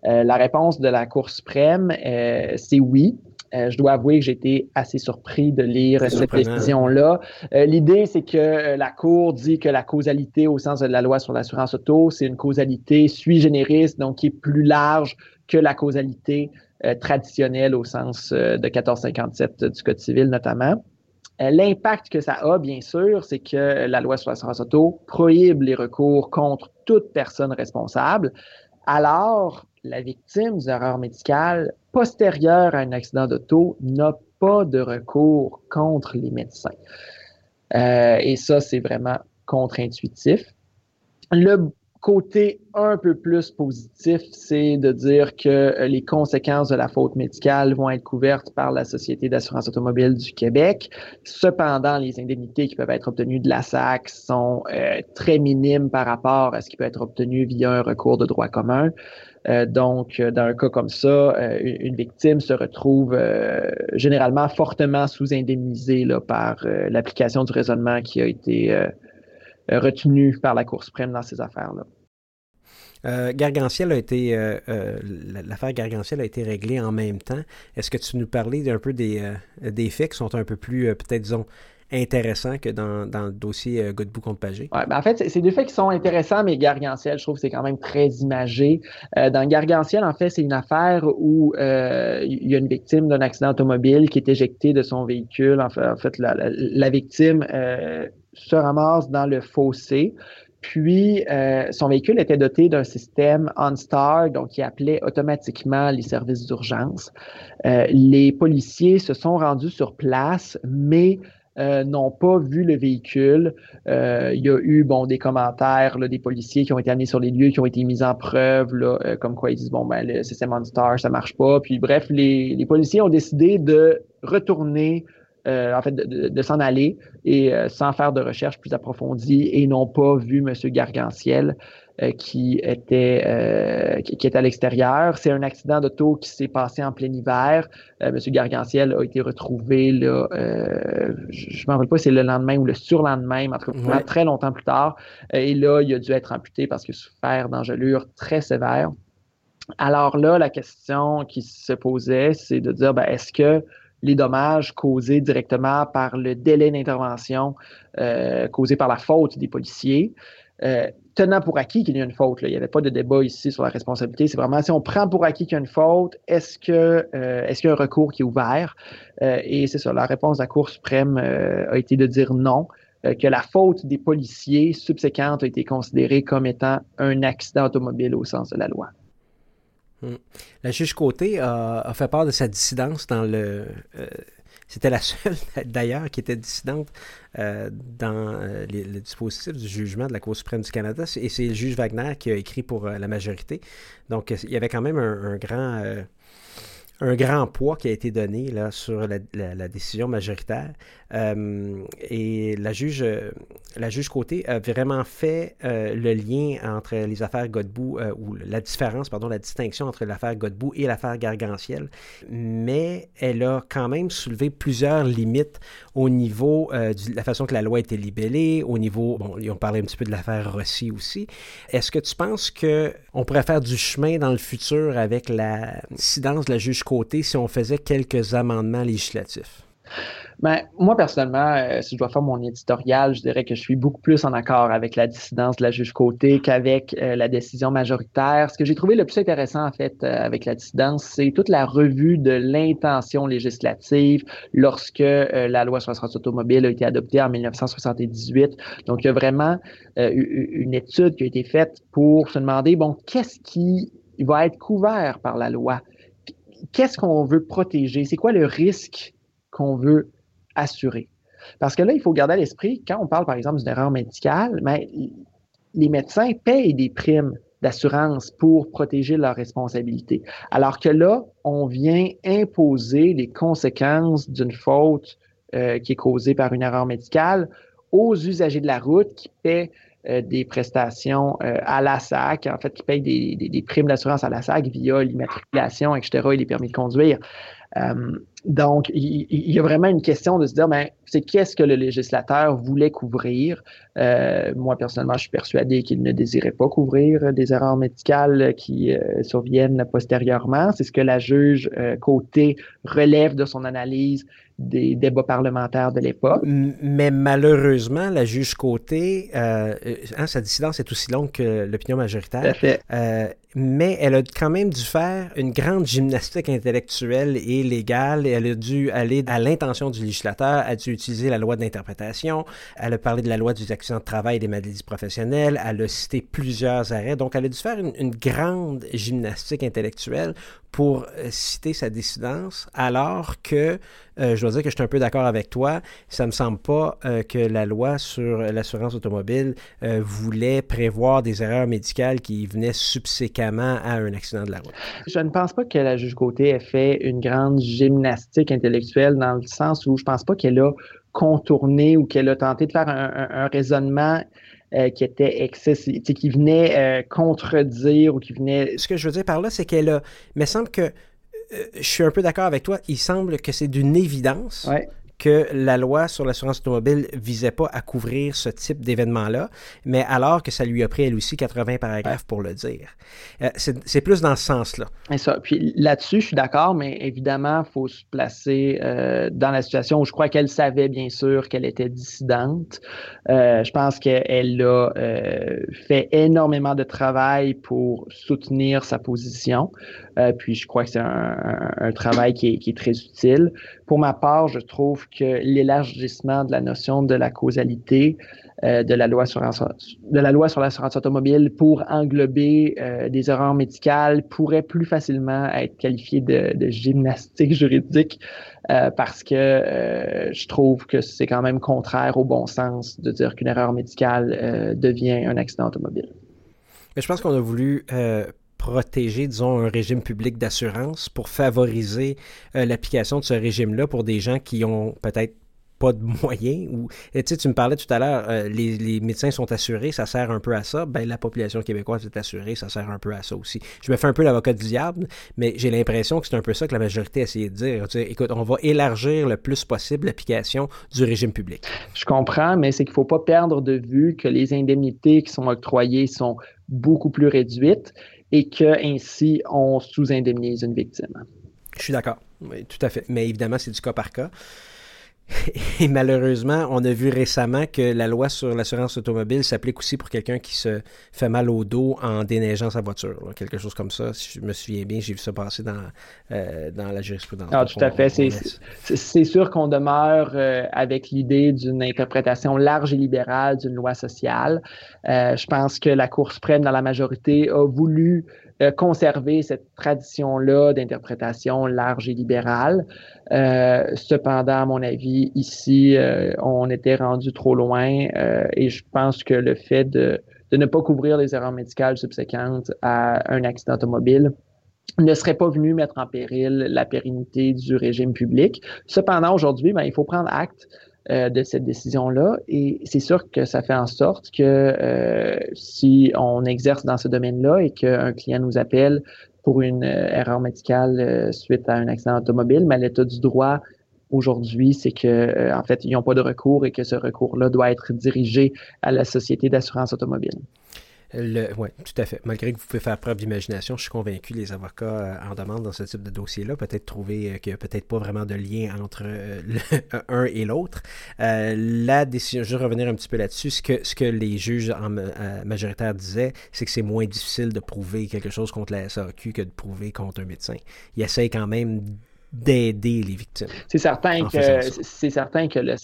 Euh, la réponse de la Cour suprême, c'est oui. je dois avouer que j'ai été assez surpris de lire cette décision-là. L'idée, c'est que la Cour dit que la causalité au sens de la loi sur l'assurance auto, c'est une causalité sui generis, donc qui est plus large que la causalité traditionnelle au sens de 1457 du Code civil notamment. Euh, l'impact que ça a, bien sûr, c'est que la loi sur l'assurance auto prohibe les recours contre toute personne responsable. Alors, la victime d'une erreur médicale postérieure à un accident d'auto n'a pas de recours contre les médecins. Euh, et ça, c'est vraiment contre-intuitif. Côté un peu plus positif, c'est de dire que euh, les conséquences de la faute médicale vont être couvertes par la Société d'assurance automobile du Québec. Cependant, les indemnités qui peuvent être obtenues de la SAC sont euh, très minimes par rapport à ce qui peut être obtenu via un recours de droit commun. Euh, donc, dans un cas comme ça, une victime se retrouve généralement fortement sous-indemnisée par l'application du raisonnement qui a été euh, retenu par la Cour suprême dans ces affaires-là. Euh, Gargantiel a été, euh, l'affaire Gargantiel a été réglée en même temps. Est-ce que tu nous parlais un peu des, des faits qui sont un peu plus, peut-être, disons, intéressants que dans, dans le dossier Godbout contre Pagé? Ouais, ben en fait, c'est des faits qui sont intéressants, mais Gargantiel, je trouve que c'est quand même très imagé. dans Gargantiel, en fait, c'est une affaire où il y a une victime d'un accident automobile qui est éjectée de son véhicule. En fait, en fait la, la, victime se ramasse dans le fossé. Puis, euh, son véhicule était doté d'un système OnStar, donc qui appelait automatiquement les services d'urgence. Euh, les policiers se sont rendus sur place, mais euh, n'ont pas vu le véhicule. il y a eu bon des commentaires des policiers qui ont été amenés sur les lieux, qui ont été mis en preuve, comme quoi ils disent bon ben le système OnStar ça marche pas. Puis bref, les policiers ont décidé de retourner euh, en fait, de, s'en aller et euh, sans faire de recherche plus approfondie et n'ont pas vu M. Gargantiel euh, qui était qui, était à l'extérieur. C'est un accident d'auto qui s'est passé en plein hiver. M. Gargantiel a été retrouvé là, je ne me rappelle pas si c'est le lendemain ou le surlendemain, mais en tout cas très longtemps plus tard. et là, il a dû être amputé parce qu'il souffert d'engelure très sévère. Alors là, la question qui se posait, c'est de dire, ben, est-ce que les dommages causés directement par le délai d'intervention euh, causé par la faute des policiers. Euh, tenant pour acquis qu'il y a une faute. Il n'y avait pas de débat ici sur la responsabilité. C'est vraiment si on prend pour acquis qu'il y a une faute, est-ce que euh, qu'il y a un recours qui est ouvert? et c'est ça, la réponse de la Cour suprême a été de dire non, que la faute des policiers subséquente a été considérée comme étant un accident automobile au sens de la loi. Hmm. La juge Côté a, fait part de sa dissidence dans le. Euh, c'était la seule, (laughs) d'ailleurs, qui était dissidente euh, dans euh, le dispositif du jugement de la Cour suprême du Canada. Et c'est le juge Wagner qui a écrit pour la majorité. Donc, il y avait quand même un, grand un grand poids qui a été donné là, sur la, décision majoritaire. Euh, et la juge, la juge Côté a vraiment fait euh, le lien entre les affaires Godbout, euh, ou la différence, pardon, la distinction entre l'affaire Godbout et l'affaire Gargantiel. Mais elle a quand même soulevé plusieurs limites au niveau de la façon que la loi été libellée, au niveau, bon, on parlait un petit peu de l'affaire Rossi aussi. Est-ce que tu penses qu'on pourrait faire du chemin dans le futur avec la incidence de la juge Côté si on faisait quelques amendements législatifs? Ben, moi, personnellement, euh, si je dois faire mon éditorial, je dirais que je suis beaucoup plus en accord avec la dissidence de la juge côté qu'avec euh, la décision majoritaire. Ce que j'ai trouvé le plus intéressant, en fait, euh, avec la dissidence, c'est toute la revue de l'intention législative lorsque la loi sur l'assurance automobile a été adoptée en 1978. Donc, il y a vraiment une étude qui a été faite pour se demander, bon, qu'est-ce qui va être couvert par la loi? Qu'est-ce qu'on veut protéger? C'est quoi le risque qu'on veut assuré. Parce que là, il faut garder à l'esprit, quand on parle par exemple d'une erreur médicale, mais ben, les médecins payent des primes d'assurance pour protéger leur responsabilité. Alors que là, on vient imposer les conséquences d'une faute euh, qui est causée par une erreur médicale aux usagers de la route qui paient euh, des prestations euh, à la SAC, en fait, qui payent des, des primes d'assurance à la SAC via l'immatriculation, etc., et les permis de conduire. Euh, donc, il, y a vraiment une question de se dire, ben, c'est qu'est-ce que le législateur voulait couvrir? Euh, moi, personnellement, je suis persuadé qu'il ne désirait pas couvrir des erreurs médicales qui euh, surviennent postérieurement. C'est ce que la juge Côté relève de son analyse des débats parlementaires de l'époque. Mais malheureusement, la juge Côté, hein, sa dissidence est aussi longue que l'opinion majoritaire. Mais elle a quand même dû faire une grande gymnastique intellectuelle et légale elle a dû aller à l'intention du législateur, a dû utiliser la loi d'interprétation, elle a parlé de la loi des accidents de travail et des maladies professionnelles, elle a cité plusieurs arrêts. Donc, elle a dû faire une, grande gymnastique intellectuelle pour euh, citer sa dissidence, alors que, euh, je dois dire que je suis un peu d'accord avec toi, ça me semble pas euh, que la loi sur l'assurance automobile voulait prévoir des erreurs médicales qui venaient subséquemment à un accident de la route. Je ne pense pas que la juge Côté ait fait une grande gymnastique intellectuelle dans le sens où je pense pas qu'elle a contourné ou qu'elle a tenté de faire un, raisonnement euh, qui était excessif, qui venait euh, contredire ou qui venait. Ce que je veux dire par là, c'est qu'elle a. Il me semble que. Euh, je suis un peu d'accord avec toi. Il semble que c'est d'une évidence que la loi sur l'assurance automobile visait pas à couvrir ce type d'événement-là, mais alors que ça lui a pris elle aussi 80 paragraphes pour le dire. Euh, c'est plus dans ce sens-là. Et ça. Puis là-dessus, je suis d'accord, mais évidemment, il faut se placer euh, dans la situation où je crois qu'elle savait bien sûr qu'elle était dissidente. Euh, je pense qu'elle a fait énormément de travail pour soutenir sa position. Puis je crois que c'est un, travail qui est très utile. Pour ma part, je trouve que l'élargissement de la notion de la causalité euh, de, la loi sur, de l'assurance automobile pour englober euh, des erreurs médicales pourrait plus facilement être qualifié de, gymnastique juridique euh, parce que je trouve que c'est quand même contraire au bon sens de dire qu'une erreur médicale devient un accident automobile. Mais je pense qu'on a voulu protéger, disons, un régime public d'assurance pour favoriser euh, l'application de ce régime-là pour des gens qui ont peut-être pas de (laughs) moyens ou tu me parlais tout à l'heure euh, les, médecins sont assurés ça sert un peu à ça. Ben la population québécoise est assurée ça sert un peu à ça aussi. Je me fais un peu l'avocat du diable mais j'ai l'impression que c'est un peu ça que la majorité a essayé de dire écoute on va élargir le plus possible l'application du régime public. Je comprends mais c'est qu'il faut pas perdre de vue que les indemnités qui sont octroyées sont beaucoup plus réduites et qu'ainsi on sous-indemnise une victime. Je suis d'accord, oui, tout à fait. Mais évidemment, c'est du cas par cas. (laughs) Et malheureusement, on a vu récemment que la loi sur l'assurance automobile s'applique aussi pour quelqu'un qui se fait mal au dos en déneigeant sa voiture. quelque chose comme ça. Si je me souviens bien, j'ai vu ça passer dans, euh, dans la jurisprudence. Ah, tout à fait. C'est sûr qu'on demeure euh, avec l'idée d'une interprétation large et libérale d'une loi sociale. Euh, je pense que la Cour suprême, dans la majorité, a voulu euh, conserver cette tradition-là d'interprétation large et libérale. Euh, cependant, à mon avis, ici, euh, on était rendu trop loin et je pense que le fait de, de, ne pas couvrir les erreurs médicales subséquentes à un accident automobile ne serait pas venu mettre en péril la pérennité du régime public. Cependant, aujourd'hui, ben, il faut prendre acte euh, de cette décision-là. Et c'est sûr que ça fait en sorte que euh, si on exerce dans ce domaine-là et qu'un client nous appelle pour une euh, erreur médicale suite à un accident automobile, mais l'état du droit aujourd'hui, c'est que en fait, ils n'ont pas de recours et que ce recours-là doit être dirigé à la société d'assurance automobile. Oui, tout à fait. Malgré que vous pouvez faire preuve d'imagination, je suis convaincu les avocats euh, en demande dans ce type de dossier-là, peut-être trouver euh, qu'il n'y a peut-être pas vraiment de lien entre euh, (laughs) un et l'autre. la décision, je vais revenir un petit peu là-dessus, ce que, ce que les juges en majoritaire disaient, c'est que c'est moins difficile de prouver quelque chose contre la SAQ que de prouver contre un médecin. Ils essayent quand même d'aider les victimes. C'est certain que c'est certain que le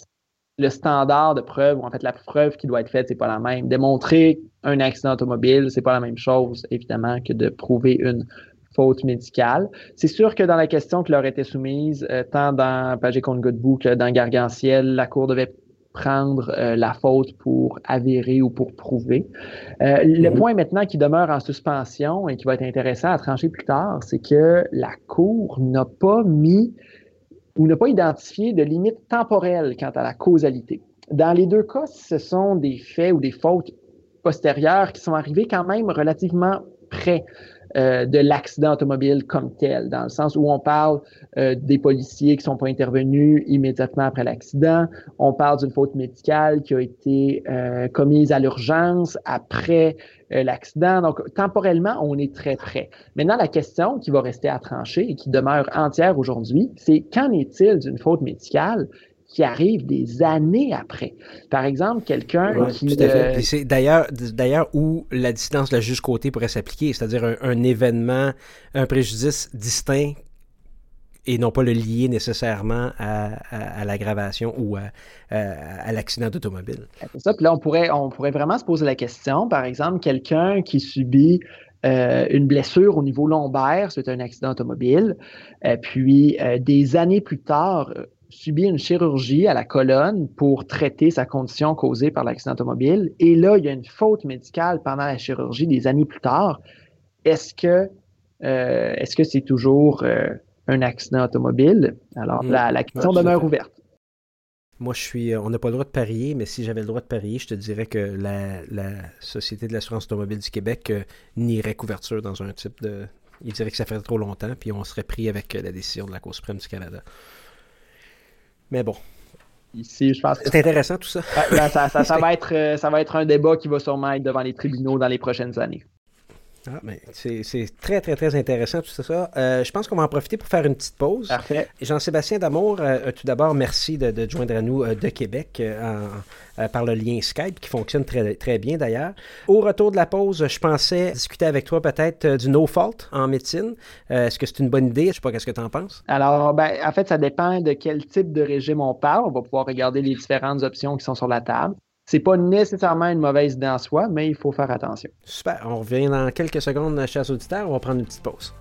le standard de preuve, ou en fait la preuve qui doit être faite, c'est pas la même. Démontrer un accident automobile, c'est pas la même chose, évidemment, que de prouver une faute médicale. C'est sûr que dans la question qui leur était soumise, euh, tant dans Pagé contre Godbout que dans Gargantiel, la Cour devait prendre euh, la faute pour avérer ou pour prouver. Euh, le mhm. point maintenant qui demeure en suspension et qui va être intéressant à trancher plus tard, c'est que la Cour n'a pas mis ou ne pas identifier de limite temporelle quant à la causalité. Dans les deux cas, ce sont des faits ou des fautes postérieures qui sont arrivées quand même relativement près euh, de l'accident automobile comme tel, dans le sens où on parle euh, des policiers qui sont pas intervenus immédiatement après l'accident, on parle d'une faute médicale qui a été euh, commise à l'urgence après l'accident. Donc, temporellement, on est très près. Maintenant, la question qui va rester à trancher et qui demeure entière aujourd'hui, c'est qu'en est-il d'une faute médicale qui arrive des années après? Par exemple, quelqu'un qui... Euh, c'est d'ailleurs, d'ailleurs où la distance de la juge côté pourrait s'appliquer, c'est-à-dire un, événement, un préjudice distinct et non pas le lier nécessairement à, l'aggravation ou à, l'accident d'automobile. C'est ça. Puis là, on pourrait, on pourrait vraiment se poser la question, par exemple, quelqu'un qui subit euh, une blessure au niveau lombaire, c'est un accident automobile, euh, puis des années plus tard, subit une chirurgie à la colonne pour traiter sa condition causée par l'accident automobile. Et là, il y a une faute médicale pendant la chirurgie des années plus tard. Est-ce que euh, est-ce que c'est toujours euh, un accident automobile? Alors, mm. la, question demeure ouverte. Moi, je suis. Euh, on n'a pas le droit de parier, mais si j'avais le droit de parier, je te dirais que la, Société de l'assurance automobile du Québec nierait couverture dans un type de. Il dirait que ça ferait trop longtemps, puis on serait pris avec la décision de la Cour suprême du Canada. Mais bon. Ici, je pense C'est intéressant tout ça. Ben, ça, ça, (laughs) va être, euh, ça va être un débat qui va sûrement être devant les tribunaux dans les prochaines années. Ah, mais c'est très, très, très intéressant tout ça. Euh, je pense qu'on va en profiter pour faire une petite pause. Parfait. Jean-Sébastien Damour, euh, tout d'abord, merci de, de, joindre à nous de Québec par le lien Skype qui fonctionne très, très bien d'ailleurs. Au retour de la pause, je pensais discuter avec toi peut-être du no-fault en médecine. Est-ce que c'est une bonne idée? Je ne sais pas, qu'est-ce que tu en penses? Alors, ben, en fait, ça dépend de quel type de régime on parle. On va pouvoir regarder les différentes options qui sont sur la table. C'est pas nécessairement une mauvaise idée en soi, mais il faut faire attention. Super. On revient dans quelques secondes, chers auditeurs. On va prendre une petite pause.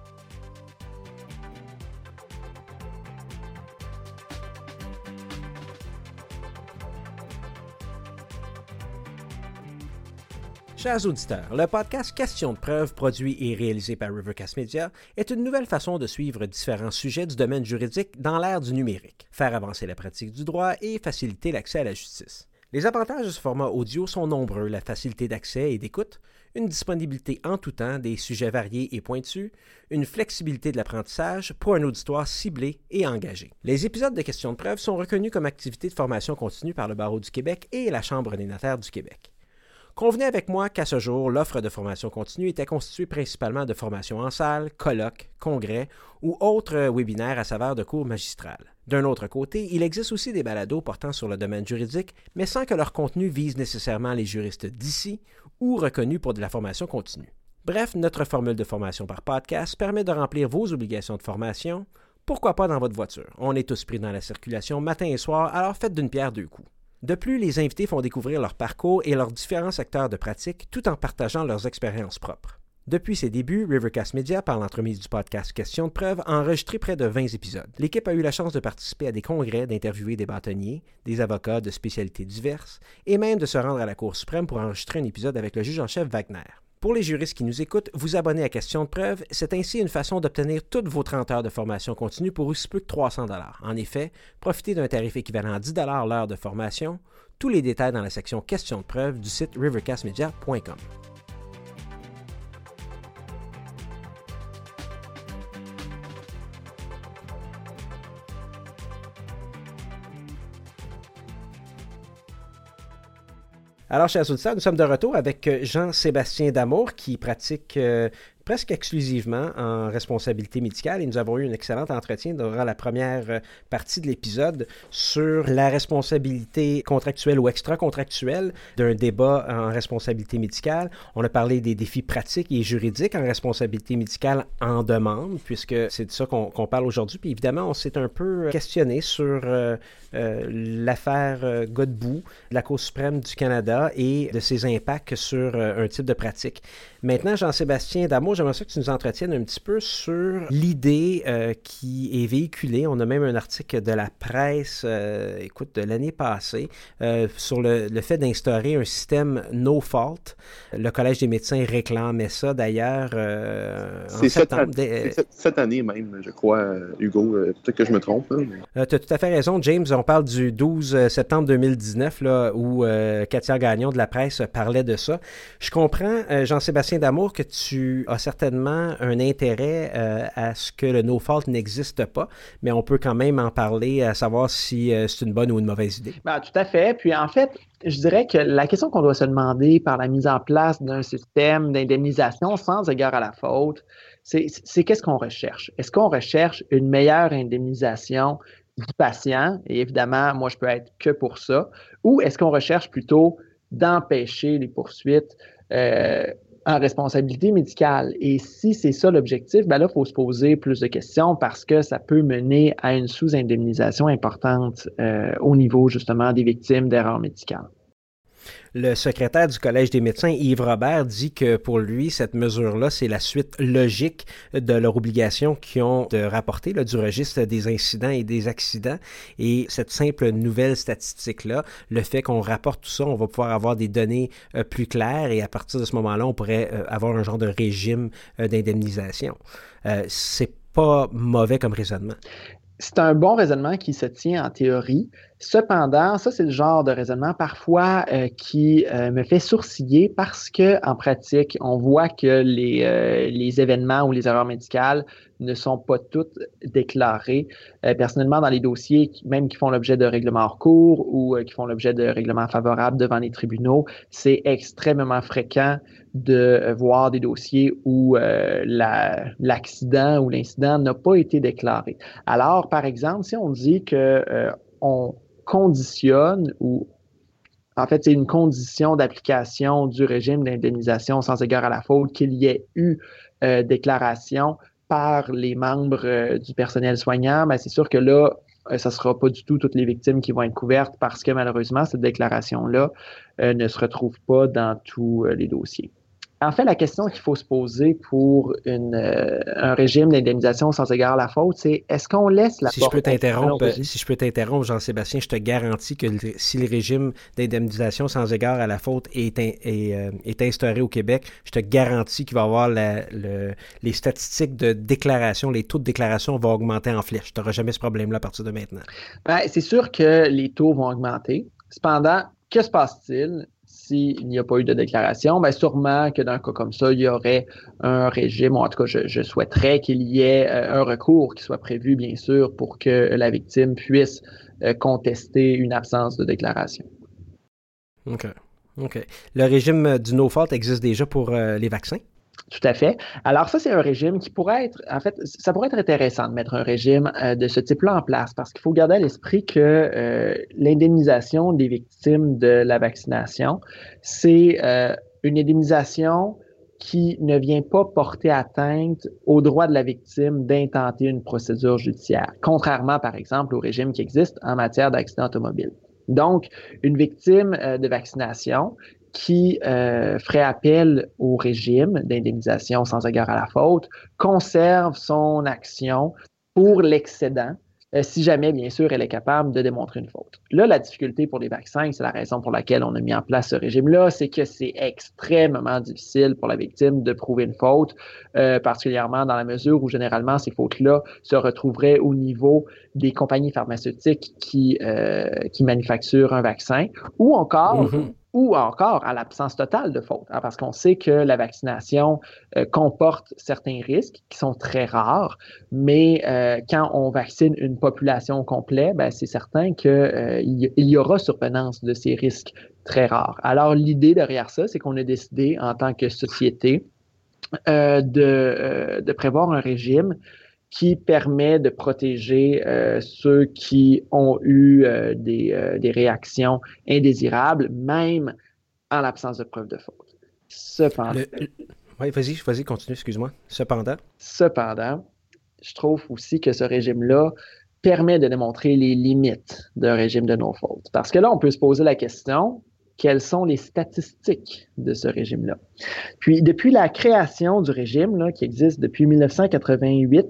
Chers auditeurs, le podcast Question de preuve, produit et réalisé par Rivercast Media, est une nouvelle façon de suivre différents sujets du domaine juridique dans l'ère du numérique, faire avancer la pratique du droit et faciliter l'accès à la justice. Les avantages de ce format audio sont nombreux, la facilité d'accès et d'écoute, une disponibilité en tout temps des sujets variés et pointus, une flexibilité de l'apprentissage pour un auditoire ciblé et engagé. Les épisodes de questions de preuve sont reconnus comme activités de formation continue par le Barreau du Québec et la Chambre des notaires du Québec. Convenez avec moi qu'à ce jour, l'offre de formation continue était constituée principalement de formations en salle, colloques, congrès ou autres webinaires à saveur de cours magistrales. D'un autre côté, il existe aussi des balados portant sur le domaine juridique, mais sans que leur contenu vise nécessairement les juristes d'ici ou reconnus pour de la formation continue. Bref, notre formule de formation par podcast permet de remplir vos obligations de formation. Pourquoi pas dans votre voiture? On est tous pris dans la circulation matin et soir, alors faites d'une pierre deux coups. De plus, les invités font découvrir leur parcours et leurs différents secteurs de pratique tout en partageant leurs expériences propres. Depuis ses débuts, Rivercast Media, par l'entremise du podcast Question de preuve, a enregistré près de 20 épisodes. L'équipe a eu la chance de participer à des congrès, d'interviewer des bâtonniers, des avocats de spécialités diverses, et même de se rendre à la Cour suprême pour enregistrer un épisode avec le juge en chef Wagner. Pour les juristes qui nous écoutent, vous abonner à Question de preuve, c'est ainsi une façon d'obtenir toutes vos 30 heures de formation continue pour aussi peu que 300 En effet, profitez d'un tarif équivalent à 10 l'heure de formation. Tous les détails dans la section Question de preuve du site rivercastmedia.com. Alors, chers auditeurs, nous sommes de retour avec euh, Jean-Sébastien Damour qui pratique euh, presque exclusivement en responsabilité médicale et nous avons eu un excellent entretien durant la première euh, partie de l'épisode sur la responsabilité contractuelle ou extra-contractuelle d'un débat en responsabilité médicale. On a parlé des défis pratiques et juridiques en responsabilité médicale en demande, puisque c'est de ça qu'on parle aujourd'hui. Puis évidemment, on s'est un peu questionné sur euh, euh, l'affaire Godbout la Cour suprême du Canada et de ses impacts sur un type de pratique. Maintenant, Jean-Sébastien Damour, j'aimerais ça que tu nous entretiennes un petit peu sur l'idée euh, qui est véhiculée. On a même un article de la presse, euh, écoute, de l'année passée, euh, sur le, fait d'instaurer un système no fault. Le Collège des médecins réclamait ça d'ailleurs en septembre. Cette, cette, année même, je crois, Hugo. Peut-être que je me trompe. tu as tout à fait raison, James. On parle du 12 septembre 2019, là, où Katia Gagnon de la presse parlait de ça. Je comprends, Jean-Sébastien Damour, que tu as certainement un intérêt euh, à ce que le no-fault n'existe pas, mais on peut quand même en parler, à savoir si euh, c'est une bonne ou une mauvaise idée. Ben, tout à fait. Puis en fait, je dirais que la question qu'on doit se demander par la mise en place d'un système d'indemnisation sans égard à la faute, c'est qu'est-ce qu'on recherche? Est-ce qu'on recherche une meilleure indemnisation du patient? Et évidemment, moi, je peux être que pour ça. Ou est-ce qu'on recherche plutôt d'empêcher les poursuites euh, en responsabilité médicale. Et si c'est ça l'objectif, ben là, il faut se poser plus de questions parce que ça peut mener à une sous-indemnisation importante euh, au niveau justement des victimes d'erreurs médicales. Le secrétaire du Collège des médecins, Yves Robert, dit que pour lui, cette mesure-là, c'est la suite logique de leur obligation qu'ils ont de rapporter du registre des incidents et des accidents. Et cette simple nouvelle statistique-là, le fait qu'on rapporte tout ça, on va pouvoir avoir des données euh, plus claires et à partir de ce moment-là, on pourrait euh, avoir un genre de régime euh, d'indemnisation. c'est pas mauvais comme raisonnement c'est un bon raisonnement qui se tient en théorie. Cependant, ça, c'est le genre de raisonnement parfois euh, qui euh, me fait sourciller parce que en pratique, on voit que les, euh, les événements ou les erreurs médicales ne sont pas toutes déclarées. personnellement, dans les dossiers, même qui font l'objet de règlements hors cours ou qui font l'objet de règlements favorables devant les tribunaux, c'est extrêmement fréquent de voir des dossiers où l'accident ou l'incident n'a pas été déclaré. Alors, par exemple, si on dit que on conditionne ou en fait, c'est une condition d'application du régime d'indemnisation sans égard à la faute qu'il y ait eu euh, déclaration par les membres euh, du personnel soignant, mais c'est sûr que là, euh, ça ne sera pas du tout toutes les victimes qui vont être couvertes parce que malheureusement, cette déclaration-là ne se retrouve pas dans tous les dossiers. En fait, la question qu'il faut se poser pour une, euh, un régime d'indemnisation sans égard à la faute, c'est est-ce qu'on laisse la si je peux t'interrompre, Si je peux t'interrompre, Jean-Sébastien, je te garantis que si le régime d'indemnisation sans égard à la faute est, est, euh, est, instauré au Québec, je te garantis qu'il va y avoir la, le, les statistiques de déclaration, les taux de déclaration vont augmenter en flèche. Tu n'auras jamais ce problème-là à partir de maintenant. Ben, c'est sûr que les taux vont augmenter. Cependant, que se passe-t-il? S'il n'y a pas eu de déclaration, bien sûrement que dans un cas comme ça, il y aurait un régime, ou en tout cas, je, souhaiterais qu'il y ait euh, un recours qui soit prévu, bien sûr, pour que la victime puisse euh, contester une absence de déclaration. OK. OK. Le régime du no-fault existe déjà pour euh, les vaccins? Tout à fait. Alors ça, c'est un régime qui pourrait être, en fait, ça pourrait être intéressant de mettre un régime euh, de ce type-là en place parce qu'il faut garder à l'esprit que euh, l'indemnisation des victimes de la vaccination, c'est euh, une indemnisation qui ne vient pas porter atteinte au droit de la victime d'intenter une procédure judiciaire, contrairement, par exemple, au régime qui existe en matière d'accident automobile. Donc, une victime de vaccination qui euh, ferait appel au régime d'indemnisation sans égard à la faute conserve son action pour l'excédent euh, si jamais, bien sûr, elle est capable de démontrer une faute. Là, la difficulté pour les vaccins, c'est la raison pour laquelle on a mis en place ce régime-là, c'est que c'est extrêmement difficile pour la victime de prouver une faute, euh, particulièrement dans la mesure où généralement ces fautes-là se retrouveraient au niveau des compagnies pharmaceutiques qui, euh, qui manufacturent un vaccin, ou encore mm-hmm ou encore à l'absence totale de faute, hein, parce qu'on sait que la vaccination euh, comporte certains risques qui sont très rares, mais euh, quand on vaccine une population complète, ben, c'est certain qu'il euh, y aura survenance de ces risques très rares. Alors l'idée derrière ça, c'est qu'on a décidé en tant que société de, de prévoir un régime qui permet de protéger euh, ceux qui ont eu euh, des, euh, des, réactions indésirables, même en l'absence de preuve de faute. Cependant. Oui, vas-y, vas-y, continue, excuse-moi. Cependant. Cependant, je trouve aussi que ce régime-là permet de démontrer les limites d'un régime de no-fault. Parce que là, on peut se poser la question, quelles sont les statistiques de ce régime-là. Puis, depuis la création du régime, qui existe depuis 1988,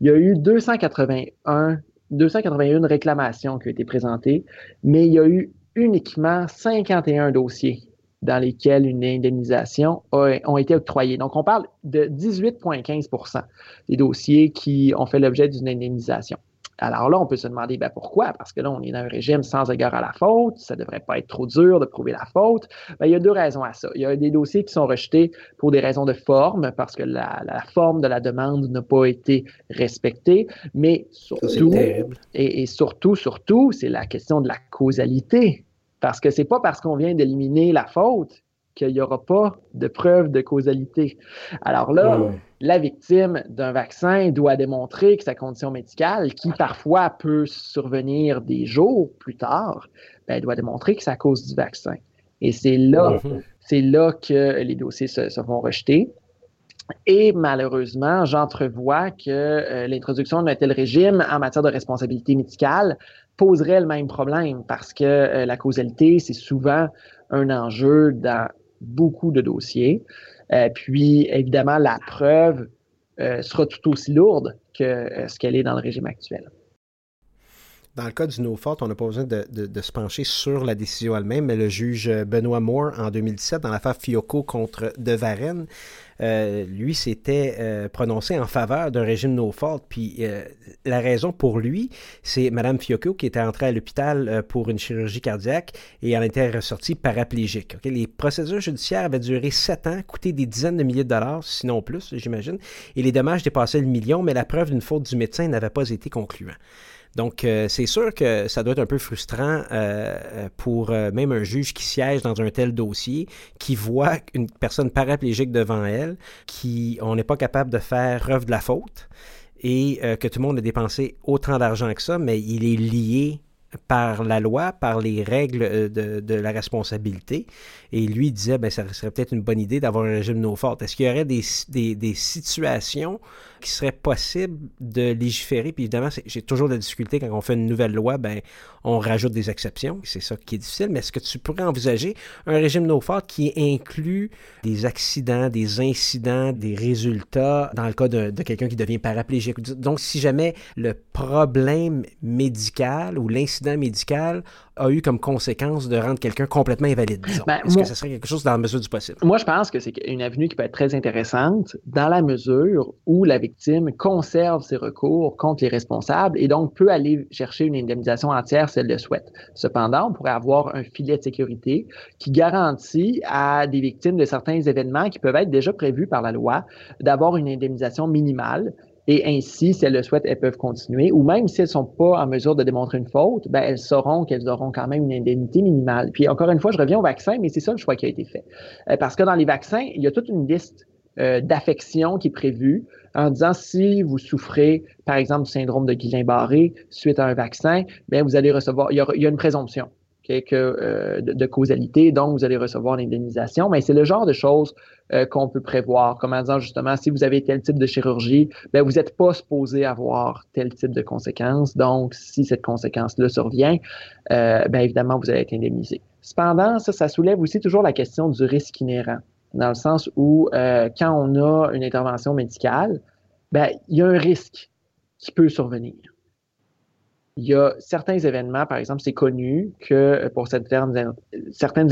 il y a eu 281, 281 réclamations qui ont été présentées, mais il y a eu uniquement 51 dossiers dans lesquels une indemnisation a, ont été octroyées. Donc, on parle de 18,15% des dossiers qui ont fait l'objet d'une indemnisation. Alors là, on peut se demander ben, pourquoi, parce que là, on est dans un régime sans égard à la faute, ça ne devrait pas être trop dur de prouver la faute. Ben, il y a deux raisons à ça. Il y a des dossiers qui sont rejetés pour des raisons de forme, parce que la, forme de la demande n'a pas été respectée, mais surtout, et, et surtout, surtout, c'est la question de la causalité. Parce que c'est pas parce qu'on vient d'éliminer la faute qu'il n'y aura pas de preuve de causalité. Alors là, la victime d'un vaccin doit démontrer que sa condition médicale, qui parfois peut survenir des jours plus tard, ben, doit démontrer que c'est à cause du vaccin. Et c'est là, c'est là que les dossiers se, se vont rejeter. Et malheureusement, j'entrevois que euh, l'introduction d'un tel régime en matière de responsabilité médicale poserait le même problème parce que euh, la causalité, c'est souvent un enjeu dans beaucoup de dossiers. Euh, puis, évidemment, la preuve euh, sera tout aussi lourde que euh, ce qu'elle est dans le régime actuel. Dans le cas du no fault, on n'a pas besoin de, se pencher sur la décision elle-même, mais le juge Benoît Moore, en 2017, dans l'affaire Fiocco contre De Varenne, euh, lui s'était euh, prononcé en faveur d'un régime no fault. Puis euh, la raison pour lui, c'est Mme Fiocco qui était entrée à l'hôpital pour une chirurgie cardiaque et elle était ressortie paraplégique. Les procédures judiciaires avaient duré sept ans, coûté des dizaines de milliers de dollars, sinon plus, j'imagine, et les dommages dépassaient le million, mais la preuve d'une faute du médecin n'avait pas été concluante. Donc, euh, c'est sûr que ça doit être un peu frustrant euh, pour euh, même un juge qui siège dans un tel dossier, qui voit une personne paraplégique devant elle, qui on n'est pas capable de faire preuve de la faute et que tout le monde a dépensé autant d'argent que ça, mais il est lié par la loi, par les règles de la responsabilité. Et lui disait, ben, ça serait peut-être une bonne idée d'avoir un régime no fault. Est-ce qu'il y aurait des, des, des situations qui serait possible de légiférer? Puis évidemment, j'ai toujours de la difficulté quand on fait une nouvelle loi, ben, on rajoute des exceptions. C'est ça qui est difficile. Mais est-ce que tu pourrais envisager un régime no fault qui inclut des accidents, des incidents, des résultats dans le cas de, de quelqu'un qui devient paraplégique? Donc, si jamais le problème médical ou l'incident médical a eu comme conséquence de rendre quelqu'un complètement invalide, ben, que ce serait quelque chose dans la mesure du possible? Moi, je pense que c'est une avenue qui peut être très intéressante dans la mesure où la victime conserve ses recours contre les responsables et donc peut aller chercher une indemnisation entière si elle le souhaite. Cependant, on pourrait avoir un filet de sécurité qui garantit à des victimes de certains événements qui peuvent être déjà prévus par la loi d'avoir une indemnisation minimale et ainsi, si elles le souhaitent, elles peuvent continuer. Ou même si elles ne sont pas en mesure de démontrer une faute, ben, elles sauront qu'elles auront quand même une indemnité minimale. Puis encore une fois, je reviens au vaccin, mais c'est ça le choix qui a été fait. Euh, parce que dans les vaccins, il y a toute une liste euh, d'affection qui est prévue en disant si vous souffrez, par exemple, du syndrome de Guillain-Barré suite à un vaccin, bien, vous allez recevoir, il y, a, une présomption que, euh, de, causalité, donc vous allez recevoir l'indemnisation. Mais c'est le genre de choses euh, qu'on peut prévoir, comme en disant justement, si vous avez tel type de chirurgie, ben, vous n'êtes pas supposé avoir tel type de conséquences. Donc, si cette conséquence-là survient, euh, bien évidemment, vous allez être indemnisé. Cependant, ça, ça soulève aussi toujours la question du risque inhérent, dans le sens où quand on a une intervention médicale, ben, il y a un risque qui peut survenir. Il y a certains événements, par exemple, c'est connu que pour certaines,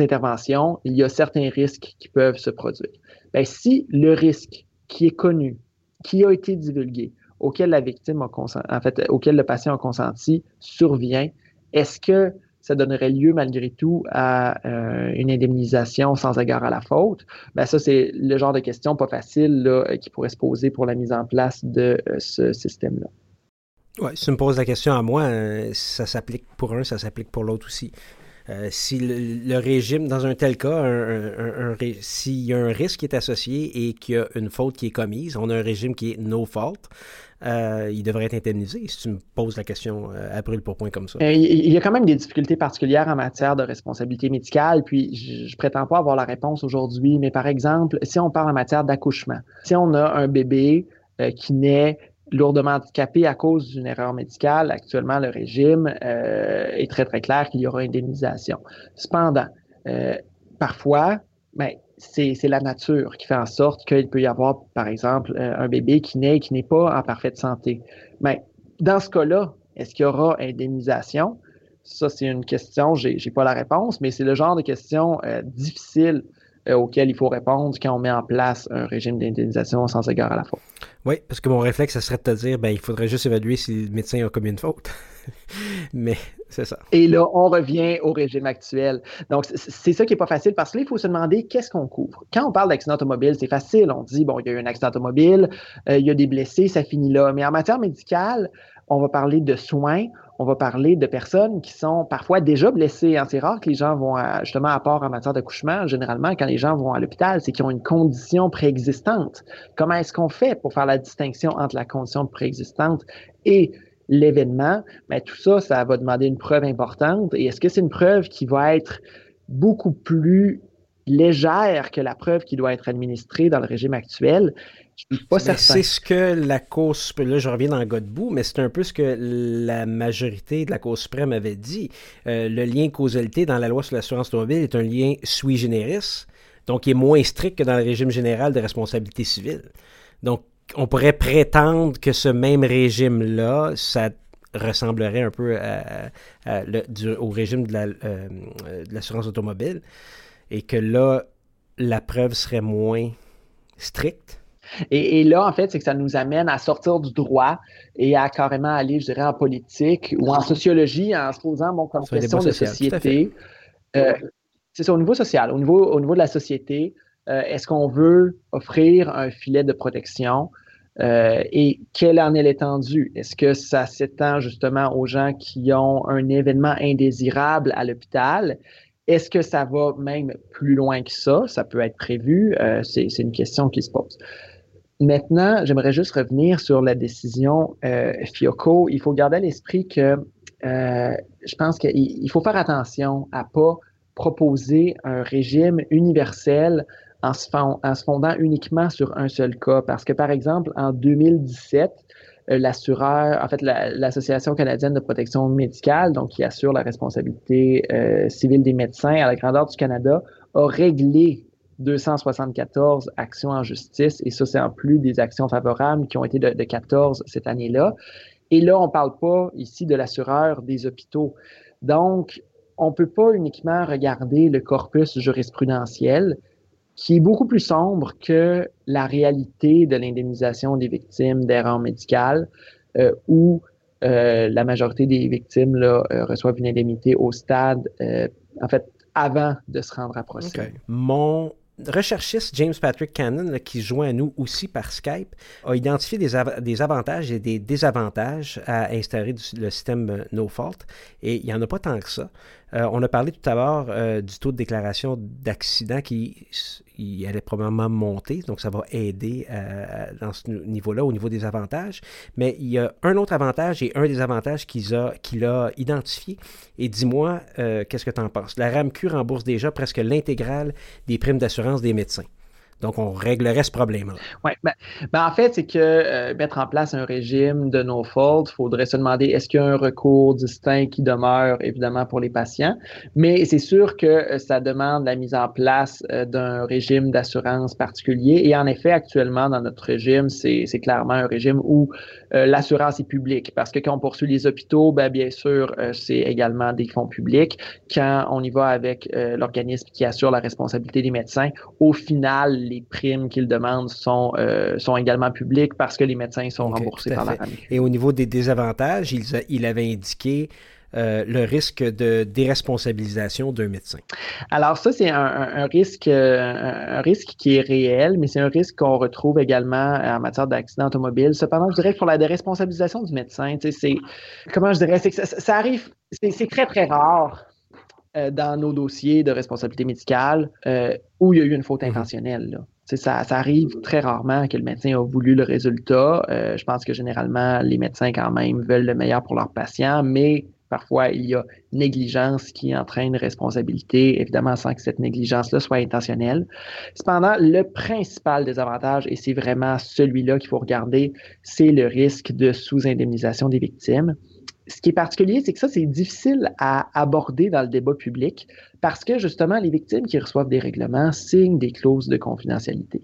interventions, il y a certains risques qui peuvent se produire. Bien, si le risque qui est connu, qui a été divulgué, auquel la victime a consenti, en fait, auquel le patient a consenti survient, est-ce que ça donnerait lieu malgré tout à euh, une indemnisation sans égard à la faute? Ben ça, c'est le genre de question pas facile là, qui pourrait se poser pour la mise en place de euh, ce système-là. Oui, si tu me poses la question à moi, euh, ça s'applique pour un, ça s'applique pour l'autre aussi. si le, régime, dans un tel cas, s'il y a un risque qui est associé et qu'il y a une faute qui est commise, on a un régime qui est no fault, euh, il devrait être indemnisé, si tu me poses la question euh, à brûle pour point comme ça. Euh, il y a quand même des difficultés particulières en matière de responsabilité médicale, puis je, ne prétends pas avoir la réponse aujourd'hui, mais par exemple, si on parle en matière d'accouchement, si on a un bébé qui naît lourdement handicapé à cause d'une erreur médicale, actuellement, le régime est très, très clair qu'il y aura indemnisation. Cependant, parfois, ben, c'est la nature qui fait en sorte qu'il peut y avoir, par exemple, euh, un bébé qui naît et qui n'est pas en parfaite santé. Mais dans ce cas-là, est-ce qu'il y aura indemnisation? Ça, c'est une question, je n'ai pas la réponse, mais c'est le genre de question euh, difficile euh, auquel il faut répondre quand on met en place un régime d'indemnisation sans égard à la faute. Oui, parce que mon réflexe, ce serait de te dire, ben, il faudrait juste évaluer si le médecin a commis une faute. (laughs) Mais c'est ça. Et là, on revient au régime actuel. Donc, c'est ça qui n'est pas facile parce que là, il faut se demander qu'est-ce qu'on couvre? Quand on parle d'accident automobile, c'est facile. On dit, bon, il y a eu un accident automobile, euh, il y a des blessés, ça finit là. Mais en matière médicale, on va parler de soins, on va parler de personnes qui sont parfois déjà blessées. C'est rare que les gens vont justement à part en matière d'accouchement. Généralement, quand les gens vont à l'hôpital, c'est qu'ils ont une condition préexistante. Comment est-ce qu'on fait pour faire la distinction entre la condition préexistante et l'événement, mais ben, tout ça, ça va demander une preuve importante. Et est-ce que c'est une preuve qui va être beaucoup plus légère que la preuve qui doit être administrée dans le régime actuel? Je suis pas certain. C'est ce que la Cour suprême, là je reviens dans le bout, mais c'est un peu ce que la majorité de la Cour suprême avait dit. Euh, le lien causalité dans la loi sur l'assurance automobile est un lien sui generis, donc il est moins strict que dans le régime général de responsabilité civile. Donc, on pourrait prétendre que ce même régime-là, ça ressemblerait un peu au régime euh, de l'assurance automobile et que là, la preuve serait moins stricte. Et, là, en fait, c'est que ça nous amène à sortir du droit et à carrément aller, je dirais, en politique ou en sociologie en se posant bon, comme question de société. Euh, c'est ça, au niveau social, au niveau, au niveau de la société, euh, est-ce qu'on veut offrir un filet de protection euh, et quelle en est l'étendue? Est-ce que ça s'étend justement aux gens qui ont un événement indésirable à l'hôpital? Est-ce que ça va même plus loin que ça? Ça peut être prévu. Euh, c'est une question qui se pose. Maintenant, j'aimerais juste revenir sur la décision euh, FIOCO. Il faut garder à l'esprit que je pense qu'il faut faire attention à pas proposer un régime universel en se, fondant uniquement sur un seul cas. Parce que, par exemple, en 2017, euh, l'assureur, en fait, l'Association canadienne de protection médicale, donc qui assure la responsabilité euh, civile des médecins à la grandeur du Canada, a réglé 274 actions en justice, et ça, c'est en plus des actions favorables qui ont été de, de 14 cette année-là. Et là, on ne parle pas ici de l'assureur des hôpitaux. Donc, on ne peut pas uniquement regarder le corpus jurisprudentiel, qui est beaucoup plus sombre que la réalité de l'indemnisation des victimes d'erreurs médicales, euh, où euh, la majorité des victimes là, euh, reçoivent une indemnité au stade, en fait, avant de se rendre à procès. Recherchiste James Patrick Cannon, qui joint à nous aussi par Skype, a identifié des, avantages et des désavantages à instaurer le système No Fault. Et il n'y en a pas tant que ça. On a parlé tout à l'heure du taux de déclaration d'accident qui il allait probablement monter, donc ça va aider euh, dans ce niveau-là, au niveau des avantages. Mais il y a un autre avantage et un des avantages qu'il a, identifié. Et dis-moi, euh, qu'est-ce que tu en penses? La RAMQ rembourse déjà presque l'intégrale des primes d'assurance des médecins. Donc, on réglerait ce problème-là. Oui, ben, ben, en fait, c'est que euh, mettre en place un régime de no-fault, il faudrait se demander est-ce qu'il y a un recours distinct qui demeure, évidemment, pour les patients? Mais c'est sûr que euh, ça demande la mise en place euh, d'un régime d'assurance particulier. Et en effet, actuellement, dans notre régime, c'est clairement un régime où l'assurance est publique. Parce que quand on poursuit les hôpitaux, ben, bien sûr, c'est également des fonds publics. Quand on y va avec l'organisme qui assure la responsabilité des médecins, au final, les primes qu'ils demandent sont, euh, sont également publiques parce que les médecins sont remboursés par la RAMQ. Et au niveau des désavantages, il, il avait indiqué euh, le risque de déresponsabilisation d'un médecin? Alors ça, c'est un, risque, un, risque qui est réel, mais c'est un risque qu'on retrouve également en matière d'accident automobile. Cependant, je dirais que pour la déresponsabilisation du médecin, c'est comment je dirais, c'est que ça arrive, c'est très très rare euh, dans nos dossiers de responsabilité médicale euh, où il y a eu une faute mhm. intentionnelle. Ça, ça, arrive très rarement que le médecin a voulu le résultat. Euh, je pense que généralement, les médecins quand même veulent le meilleur pour leurs patients, mais parfois il y a négligence qui entraîne responsabilité, évidemment sans que cette négligence-là soit intentionnelle. Cependant, le principal désavantage, et c'est vraiment celui-là qu'il faut regarder, c'est le risque de sous-indemnisation des victimes ce qui est particulier, c'est que ça, c'est difficile à aborder dans le débat public parce que justement, les victimes qui reçoivent des règlements signent des clauses de confidentialité.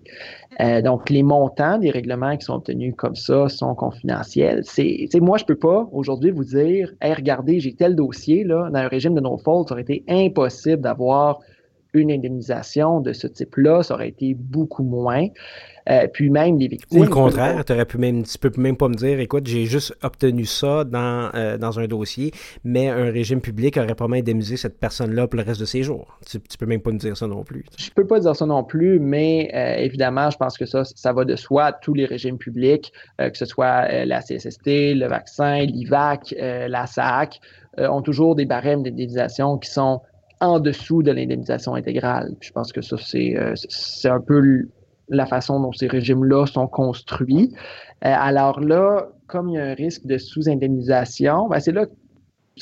Euh, donc, les montants des règlements qui sont obtenus comme ça sont confidentiels. C'est, moi, je peux pas aujourd'hui vous dire, regardez, j'ai tel dossier là, dans un régime de no-fault, ça aurait été impossible d'avoir une indemnisation de ce type-là, ça aurait été beaucoup moins. Euh, puis même les victimes. Ou le contraire, aurais pu même, tu peux même pas me dire, écoute, j'ai juste obtenu ça dans, euh, dans un dossier, mais un régime public aurait pas mal indemnisé cette personne-là pour le reste de ses jours. Tu, tu peux même pas me dire ça non plus. Je peux pas dire ça non plus, mais euh, évidemment, je pense que ça, ça va de soi. Tous les régimes publics, que ce soit la CSST, le vaccin, l'IVAC, la SAC, ont toujours des barèmes d'indemnisation qui sont en dessous de l'indemnisation intégrale. je pense que ça, c'est c'est un peu la façon dont ces régimes-là sont construits. Euh, alors là, comme il y a un risque de sous-indemnisation, ben c'est là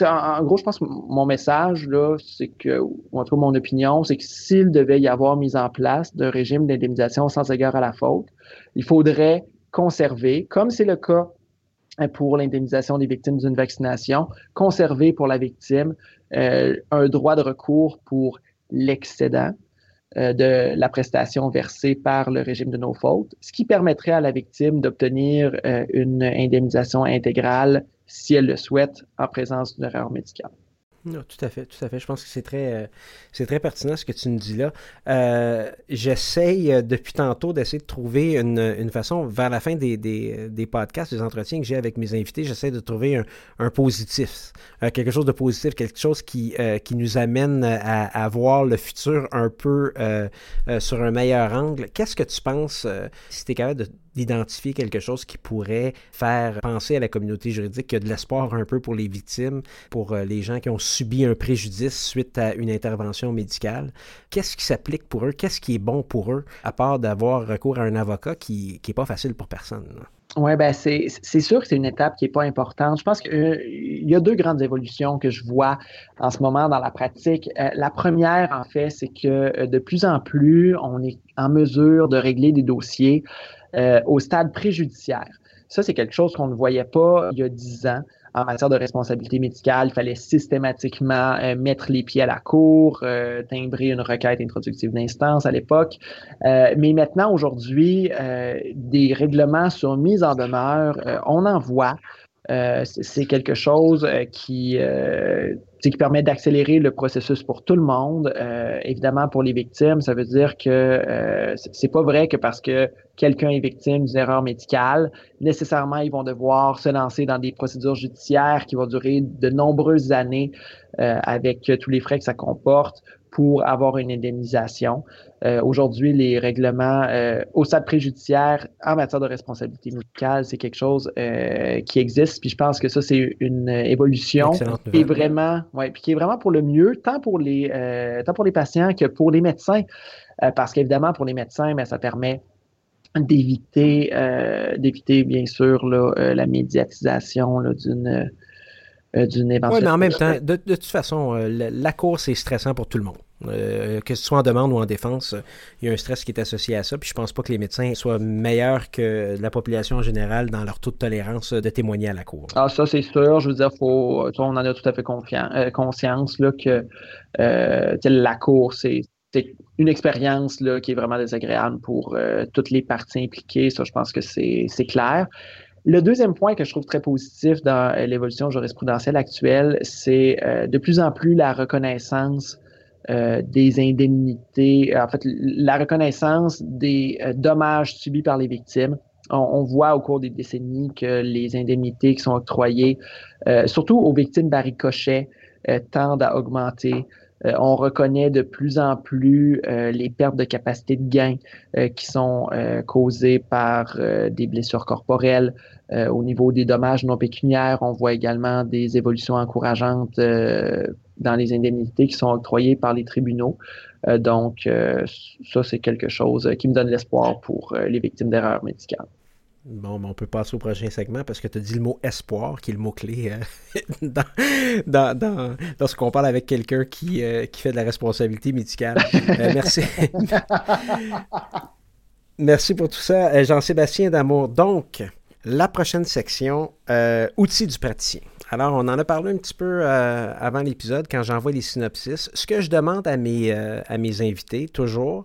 en, gros, je pense que mon message, là, c'est que, ou en tout cas mon opinion, c'est que s'il devait y avoir mise en place d'un régime d'indemnisation sans égard à la faute, il faudrait conserver, comme c'est le cas hein, pour l'indemnisation des victimes d'une vaccination, conserver pour la victime euh, un droit de recours pour l'excédent, euh, de la prestation versée par le régime de no fault, ce qui permettrait à la victime d'obtenir euh, une indemnisation intégrale si elle le souhaite en présence d'une erreur médicale. Non, tout à fait, tout à fait. Je pense que c'est très, euh, c'est très pertinent ce que tu nous dis là. Euh, J'essaye euh, depuis tantôt d'essayer de trouver une, une, façon, vers la fin des, des, des podcasts, des entretiens que j'ai avec mes invités, j'essaie de trouver un, un positif, euh, quelque chose de positif, quelque chose qui, qui nous amène à, à, voir le futur un peu sur un meilleur angle. Qu'est-ce que tu penses, si tu es capable de d'identifier quelque chose qui pourrait faire penser à la communauté juridique qu'il y a de l'espoir un peu pour les victimes, pour euh, les gens qui ont subi un préjudice suite à une intervention médicale. Qu'est-ce qui s'applique pour eux? Qu'est-ce qui est bon pour eux, à part d'avoir recours à un avocat qui n'est pas facile pour personne? Oui, ben c'est sûr que c'est une étape qui n'est pas importante. Je pense qu'il euh, y a deux grandes évolutions que je vois en ce moment dans la pratique. Euh, la première, en fait, c'est que de plus en plus, on est en mesure de régler des dossiers euh, au stade préjudiciaire. Ça, c'est quelque chose qu'on ne voyait pas il y a dix ans en matière de responsabilité médicale. Il fallait systématiquement euh, mettre les pieds à la cour, euh, timbrer une requête introductive d'instance à l'époque. mais maintenant, aujourd'hui, des règlements sont mis en demeure. on en voit. C'est quelque chose qui qui permet d'accélérer le processus pour tout le monde. Euh, évidemment, pour les victimes, ça veut dire que euh, c'est pas vrai que parce que quelqu'un est victime d'une erreur médicale, nécessairement ils vont devoir se lancer dans des procédures judiciaires qui vont durer de nombreuses années euh, avec tous les frais que ça comporte pour avoir une indemnisation. Euh, aujourd'hui, les règlements euh, au stade préjudiciaire en matière de responsabilité médicale, c'est quelque chose euh, qui existe. Puis je pense que ça, c'est une évolution qui est vraiment, ouais, puis qui est vraiment pour le mieux, tant pour les, tant pour les patients que pour les médecins. parce qu'évidemment, pour les médecins, mais ça permet d'éviter, d'éviter bien sûr là, la médiatisation d'une d'une éventuelle. Oui, mais en même temps, de, toute façon, la course est stressant pour tout le monde. Euh, que ce soit en demande ou en défense, il y a un stress qui est associé à ça. Puis je pense pas que les médecins soient meilleurs que la population en général dans leur taux de tolérance de témoigner à la cour. Ah, ça, c'est sûr. Je veux dire, faut, on en a tout à fait euh, conscience là, que euh, la cour, c'est une expérience là, qui est vraiment désagréable pour toutes les parties impliquées. Ça, je pense que c'est clair. Le deuxième point que je trouve très positif dans l'évolution jurisprudentielle actuelle, c'est de plus en plus la reconnaissance euh, des indemnités, en fait, la reconnaissance des euh, dommages subis par les victimes. On, voit au cours des décennies que les indemnités qui sont octroyées, euh, surtout aux victimes barricochets, tendent à augmenter. On reconnaît de plus en plus les pertes de capacité de gain qui sont causées par des blessures corporelles. au niveau des dommages non pécuniaires, on voit également des évolutions encourageantes dans les indemnités qui sont octroyées par les tribunaux. Euh, donc, euh, ça, c'est quelque chose qui me donne l'espoir pour euh, les victimes d'erreurs médicales. Bon, on peut passer au prochain segment parce que tu as dit le mot espoir, qui est le mot-clé (laughs) dans, dans, dans, lorsqu'on parle avec quelqu'un qui, qui fait de la responsabilité médicale. merci. (laughs) merci pour tout ça, Jean-Sébastien Damour. Donc, la prochaine section, outils du praticien. Alors, on en a parlé un petit peu euh, avant l'épisode quand j'envoie les synopsis. Ce que je demande à mes, euh, à mes invités, toujours,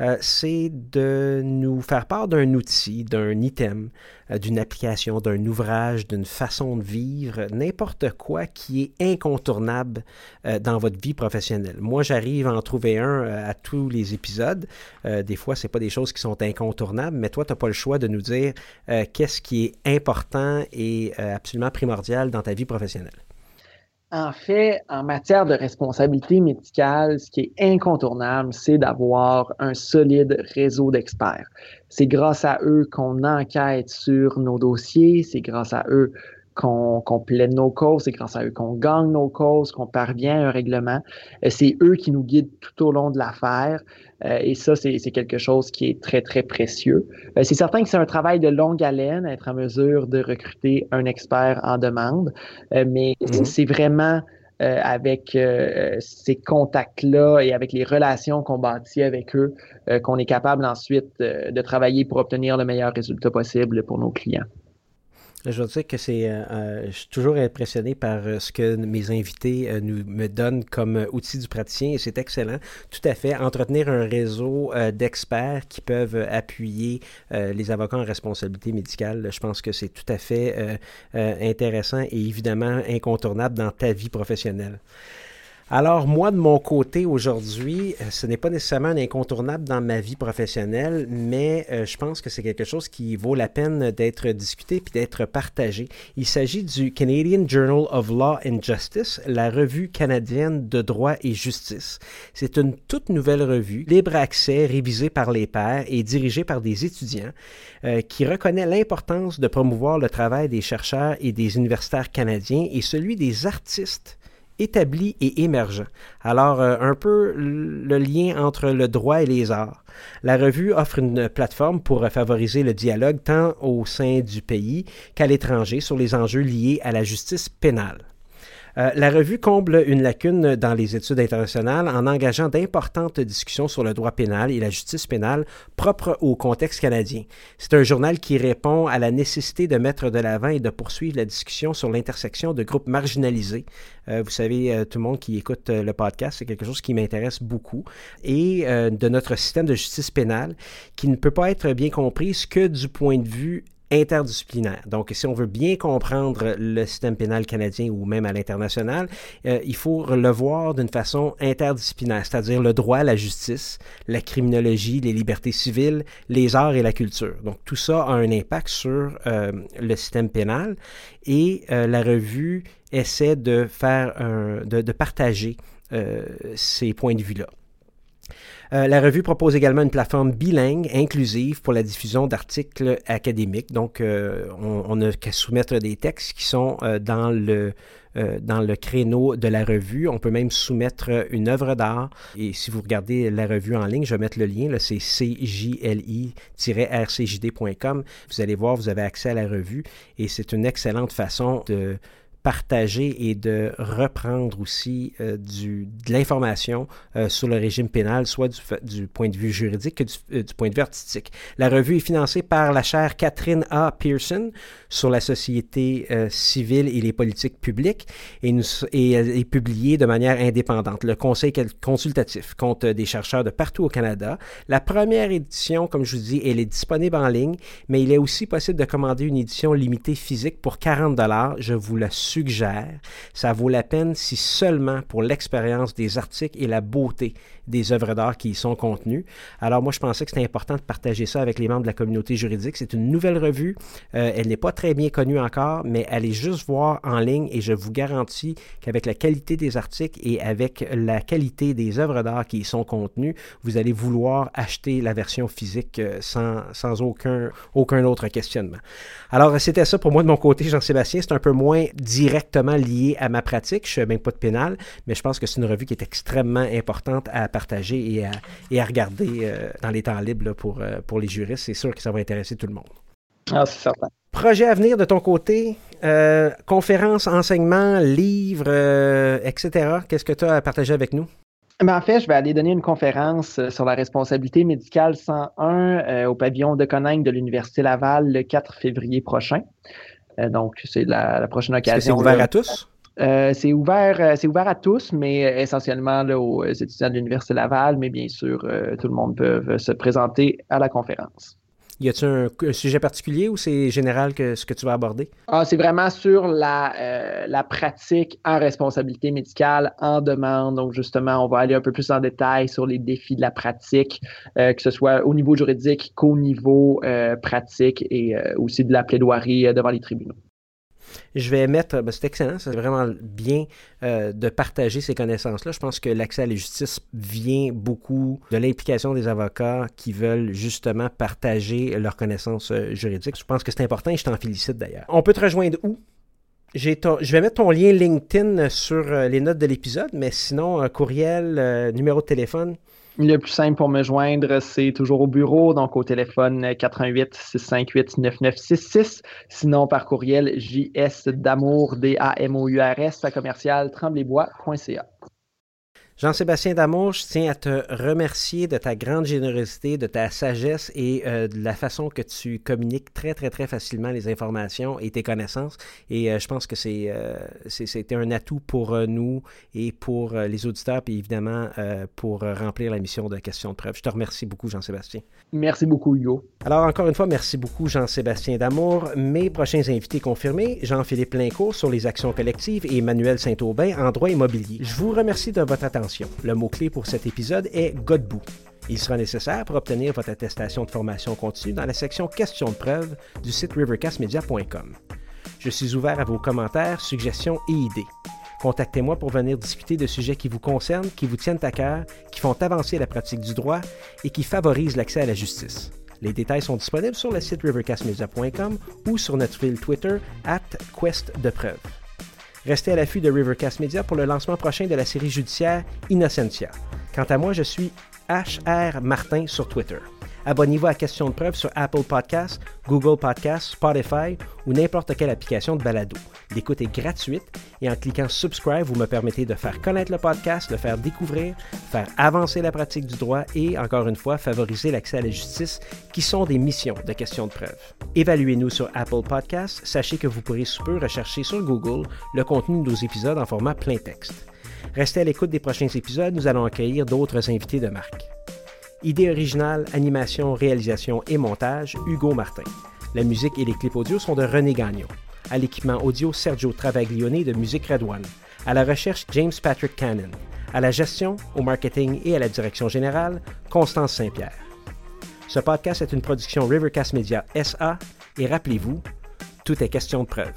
euh, c'est de nous faire part d'un outil, d'un item, euh, d'une application, d'un ouvrage, d'une façon de vivre, n'importe quoi qui est incontournable euh, dans votre vie professionnelle. Moi, j'arrive à en trouver un à tous les épisodes. des fois, ce pas des choses qui sont incontournables, mais toi, tu n'as pas le choix de nous dire qu'est-ce qui est important et absolument primordial dans ta vie professionnelle. En fait, en matière de responsabilité médicale, ce qui est incontournable, c'est d'avoir un solide réseau d'experts. C'est grâce à eux qu'on enquête sur nos dossiers, c'est grâce à eux qu'on plaide nos causes, c'est grâce à eux qu'on gagne nos causes, qu'on parvient à un règlement. Euh, c'est eux qui nous guident tout au long de l'affaire. Euh, et ça, c'est quelque chose qui est très, très précieux. Euh, c'est certain que c'est un travail de longue haleine, être en mesure de recruter un expert en demande, mais mm-hmm. c'est vraiment avec ces contacts-là et avec les relations qu'on bâtit avec eux qu'on est capable ensuite de travailler pour obtenir le meilleur résultat possible pour nos clients. Je veux dire que c'est. Euh, euh, je suis toujours impressionné par euh, ce que mes invités nous, me donnent comme outil du praticien et c'est excellent. Tout à fait. Entretenir un réseau d'experts qui peuvent appuyer les avocats en responsabilité médicale, je pense que c'est tout à fait intéressant et évidemment incontournable dans ta vie professionnelle. Alors, moi, de mon côté, aujourd'hui, euh, ce n'est pas nécessairement un incontournable dans ma vie professionnelle, mais euh, je pense que c'est quelque chose qui vaut la peine d'être discuté puis d'être partagé. Il s'agit du Canadian Journal of Law and Justice, la revue canadienne de droit et justice. C'est une toute nouvelle revue, libre accès, révisée par les pairs et dirigée par des étudiants, euh, qui reconnaît l'importance de promouvoir le travail des chercheurs et des universitaires canadiens et celui des artistes établi et émergent. Alors, euh, un peu le lien entre le droit et les arts. La revue offre une plateforme pour favoriser le dialogue tant au sein du pays qu'à l'étranger sur les enjeux liés à la justice pénale. Euh, la revue comble une lacune dans les études internationales en engageant d'importantes discussions sur le droit pénal et la justice pénale propre au contexte canadien. C'est un journal qui répond à la nécessité de mettre de l'avant et de poursuivre la discussion sur l'intersection de groupes marginalisés. Euh, vous savez, euh, tout le monde qui écoute le podcast, c'est quelque chose qui m'intéresse beaucoup. Et de notre système de justice pénale qui ne peut pas être bien comprise que du point de vue interdisciplinaire. Donc, si on veut bien comprendre le système pénal canadien ou même à l'international, euh, il faut le voir d'une façon interdisciplinaire, c'est-à-dire le droit, la justice, la criminologie, les libertés civiles, les arts et la culture. Donc, tout ça a un impact sur euh, le système pénal et euh, la revue essaie de faire de, de, partager ces points de vue-là. Euh, la revue propose également une plateforme bilingue inclusive pour la diffusion d'articles académiques. Donc, euh, on n'a qu'à soumettre des textes qui sont euh, dans le dans le créneau de la revue. On peut même soumettre une œuvre d'art. Et si vous regardez la revue en ligne, je vais mettre le lien, c'est cjli-rcjd.com. Vous allez voir, vous avez accès à la revue et c'est une excellente façon de partager et de reprendre aussi euh, du, de l'information euh, sur le régime pénal, soit du, point de vue juridique que du, euh, du, point de vue artistique. La revue est financée par la chaire Catherine A. Pearson sur la société civile et les politiques publiques et, est publiée de manière indépendante. Le conseil consultatif compte des chercheurs de partout au Canada. La première édition, comme je vous dis, elle est disponible en ligne, mais il est aussi possible de commander une édition limitée physique pour 40 dollars. Je vous la suggère. Ça vaut la peine si seulement pour l'expérience des articles et la beauté des œuvres d'art qui y sont contenues. Alors moi, je pensais que c'était important de partager ça avec les membres de la communauté juridique. C'est une nouvelle revue. Euh, elle n'est pas très bien connue encore, mais allez juste voir en ligne et je vous garantis qu'avec la qualité des articles et avec la qualité des œuvres d'art qui y sont contenues, vous allez vouloir acheter la version physique euh, sans, sans aucun, aucun autre questionnement. Alors, c'était ça pour moi de mon côté, Jean-Sébastien. C'est un peu moins directement lié à ma pratique. Je ne fais même pas de pénal, mais je pense que c'est une revue qui est extrêmement importante à partager et à, et à regarder euh, dans les temps libres là, pour, euh, pour les juristes. C'est sûr que ça va intéresser tout le monde. Ah, c'est certain. Projet à venir de ton côté, euh, conférences, enseignements, livres, etc. Qu'est-ce que tu as à partager avec nous? Ben en fait, je vais aller donner une conférence sur la responsabilité médicale 101 au pavillon de Coningue de l'Université Laval le 4 février prochain. Donc, c'est la, prochaine occasion. C'est ouvert à tous? Euh, c'est ouvert, euh, c'est ouvert à tous, mais euh, essentiellement là, aux étudiants de l'Université Laval, mais bien sûr, tout le monde peut se présenter à la conférence. Y a-t-il un, sujet particulier ou c'est général que ce que tu vas aborder? Ah, c'est vraiment sur la, la pratique en responsabilité médicale en demande. Donc, justement, on va aller un peu plus en détail sur les défis de la pratique, que ce soit au niveau juridique qu'au niveau pratique et aussi de la plaidoirie devant les tribunaux. Je vais mettre, ben, c'est excellent, c'est vraiment bien euh, de partager ces connaissances-là. Je pense que l'accès à la justice vient beaucoup de l'implication des avocats qui veulent justement partager leurs connaissances euh, juridiques. Je pense que c'est important et je t'en félicite d'ailleurs. On peut te rejoindre où? je vais mettre ton lien LinkedIn sur euh, les notes de l'épisode, mais sinon, courriel, numéro de téléphone. Le plus simple pour me joindre, c'est toujours au bureau, donc au téléphone 88 658 9966. Sinon, par courriel jsdamour, D-A-M-O-U-R-S, à commercial tremblesbois.ca. Jean-Sébastien Damour, je tiens à te remercier de ta grande générosité, de ta sagesse et euh, de la façon que tu communiques très, très, très facilement les informations et tes connaissances. Et euh, je pense que c'est, euh, c'était un atout pour nous et pour les auditeurs, puis évidemment pour remplir la mission de questions de preuve. Je te remercie beaucoup, Jean-Sébastien. Merci beaucoup, Hugo. Alors, encore une fois, merci beaucoup, Jean-Sébastien Damour. Mes prochains invités confirmés, Jean-Philippe Lincourt sur les actions collectives et Emmanuel Saint-Aubin en droit immobilier. Je vous remercie de votre attention. Le mot-clé pour cet épisode est Godbout. Il sera nécessaire pour obtenir votre attestation de formation continue dans la section Questions de preuve du site rivercastmedia.com. Je suis ouvert à vos commentaires, suggestions et idées. Contactez-moi pour venir discuter de sujets qui vous concernent, qui vous tiennent à cœur, qui font avancer la pratique du droit et qui favorisent l'accès à la justice. Les détails sont disponibles sur le site rivercastmedia.com ou sur notre fil Twitter at Quest de. Restez à l'affût de Rivercast Media pour le lancement prochain de la série judiciaire Innocentia. Quant à moi, je suis HR Martin sur Twitter. Abonnez-vous à Question de preuve sur Apple Podcasts, Google Podcasts, Spotify ou n'importe quelle application de balado. L'écoute est gratuite et en cliquant Subscribe, vous me permettez de faire connaître le podcast, de faire découvrir, faire avancer la pratique du droit et, encore une fois, favoriser l'accès à la justice qui sont des missions de Question de preuve. Évaluez-nous sur Apple Podcasts. Sachez que vous pourrez sous peu rechercher sur Google le contenu de nos épisodes en format plein texte. Restez à l'écoute des prochains épisodes, nous allons accueillir d'autres invités de marque. Idée originale, animation, réalisation et montage, Hugo Martin. La musique et les clips audio sont de René Gagnon. À l'équipement audio, Sergio Travaglione de Musique Red One. À la recherche, James Patrick Cannon. À la gestion, au marketing et à la direction générale, Constance Saint-Pierre. Ce podcast est une production Rivercast Media SA et rappelez-vous, tout est question de preuve.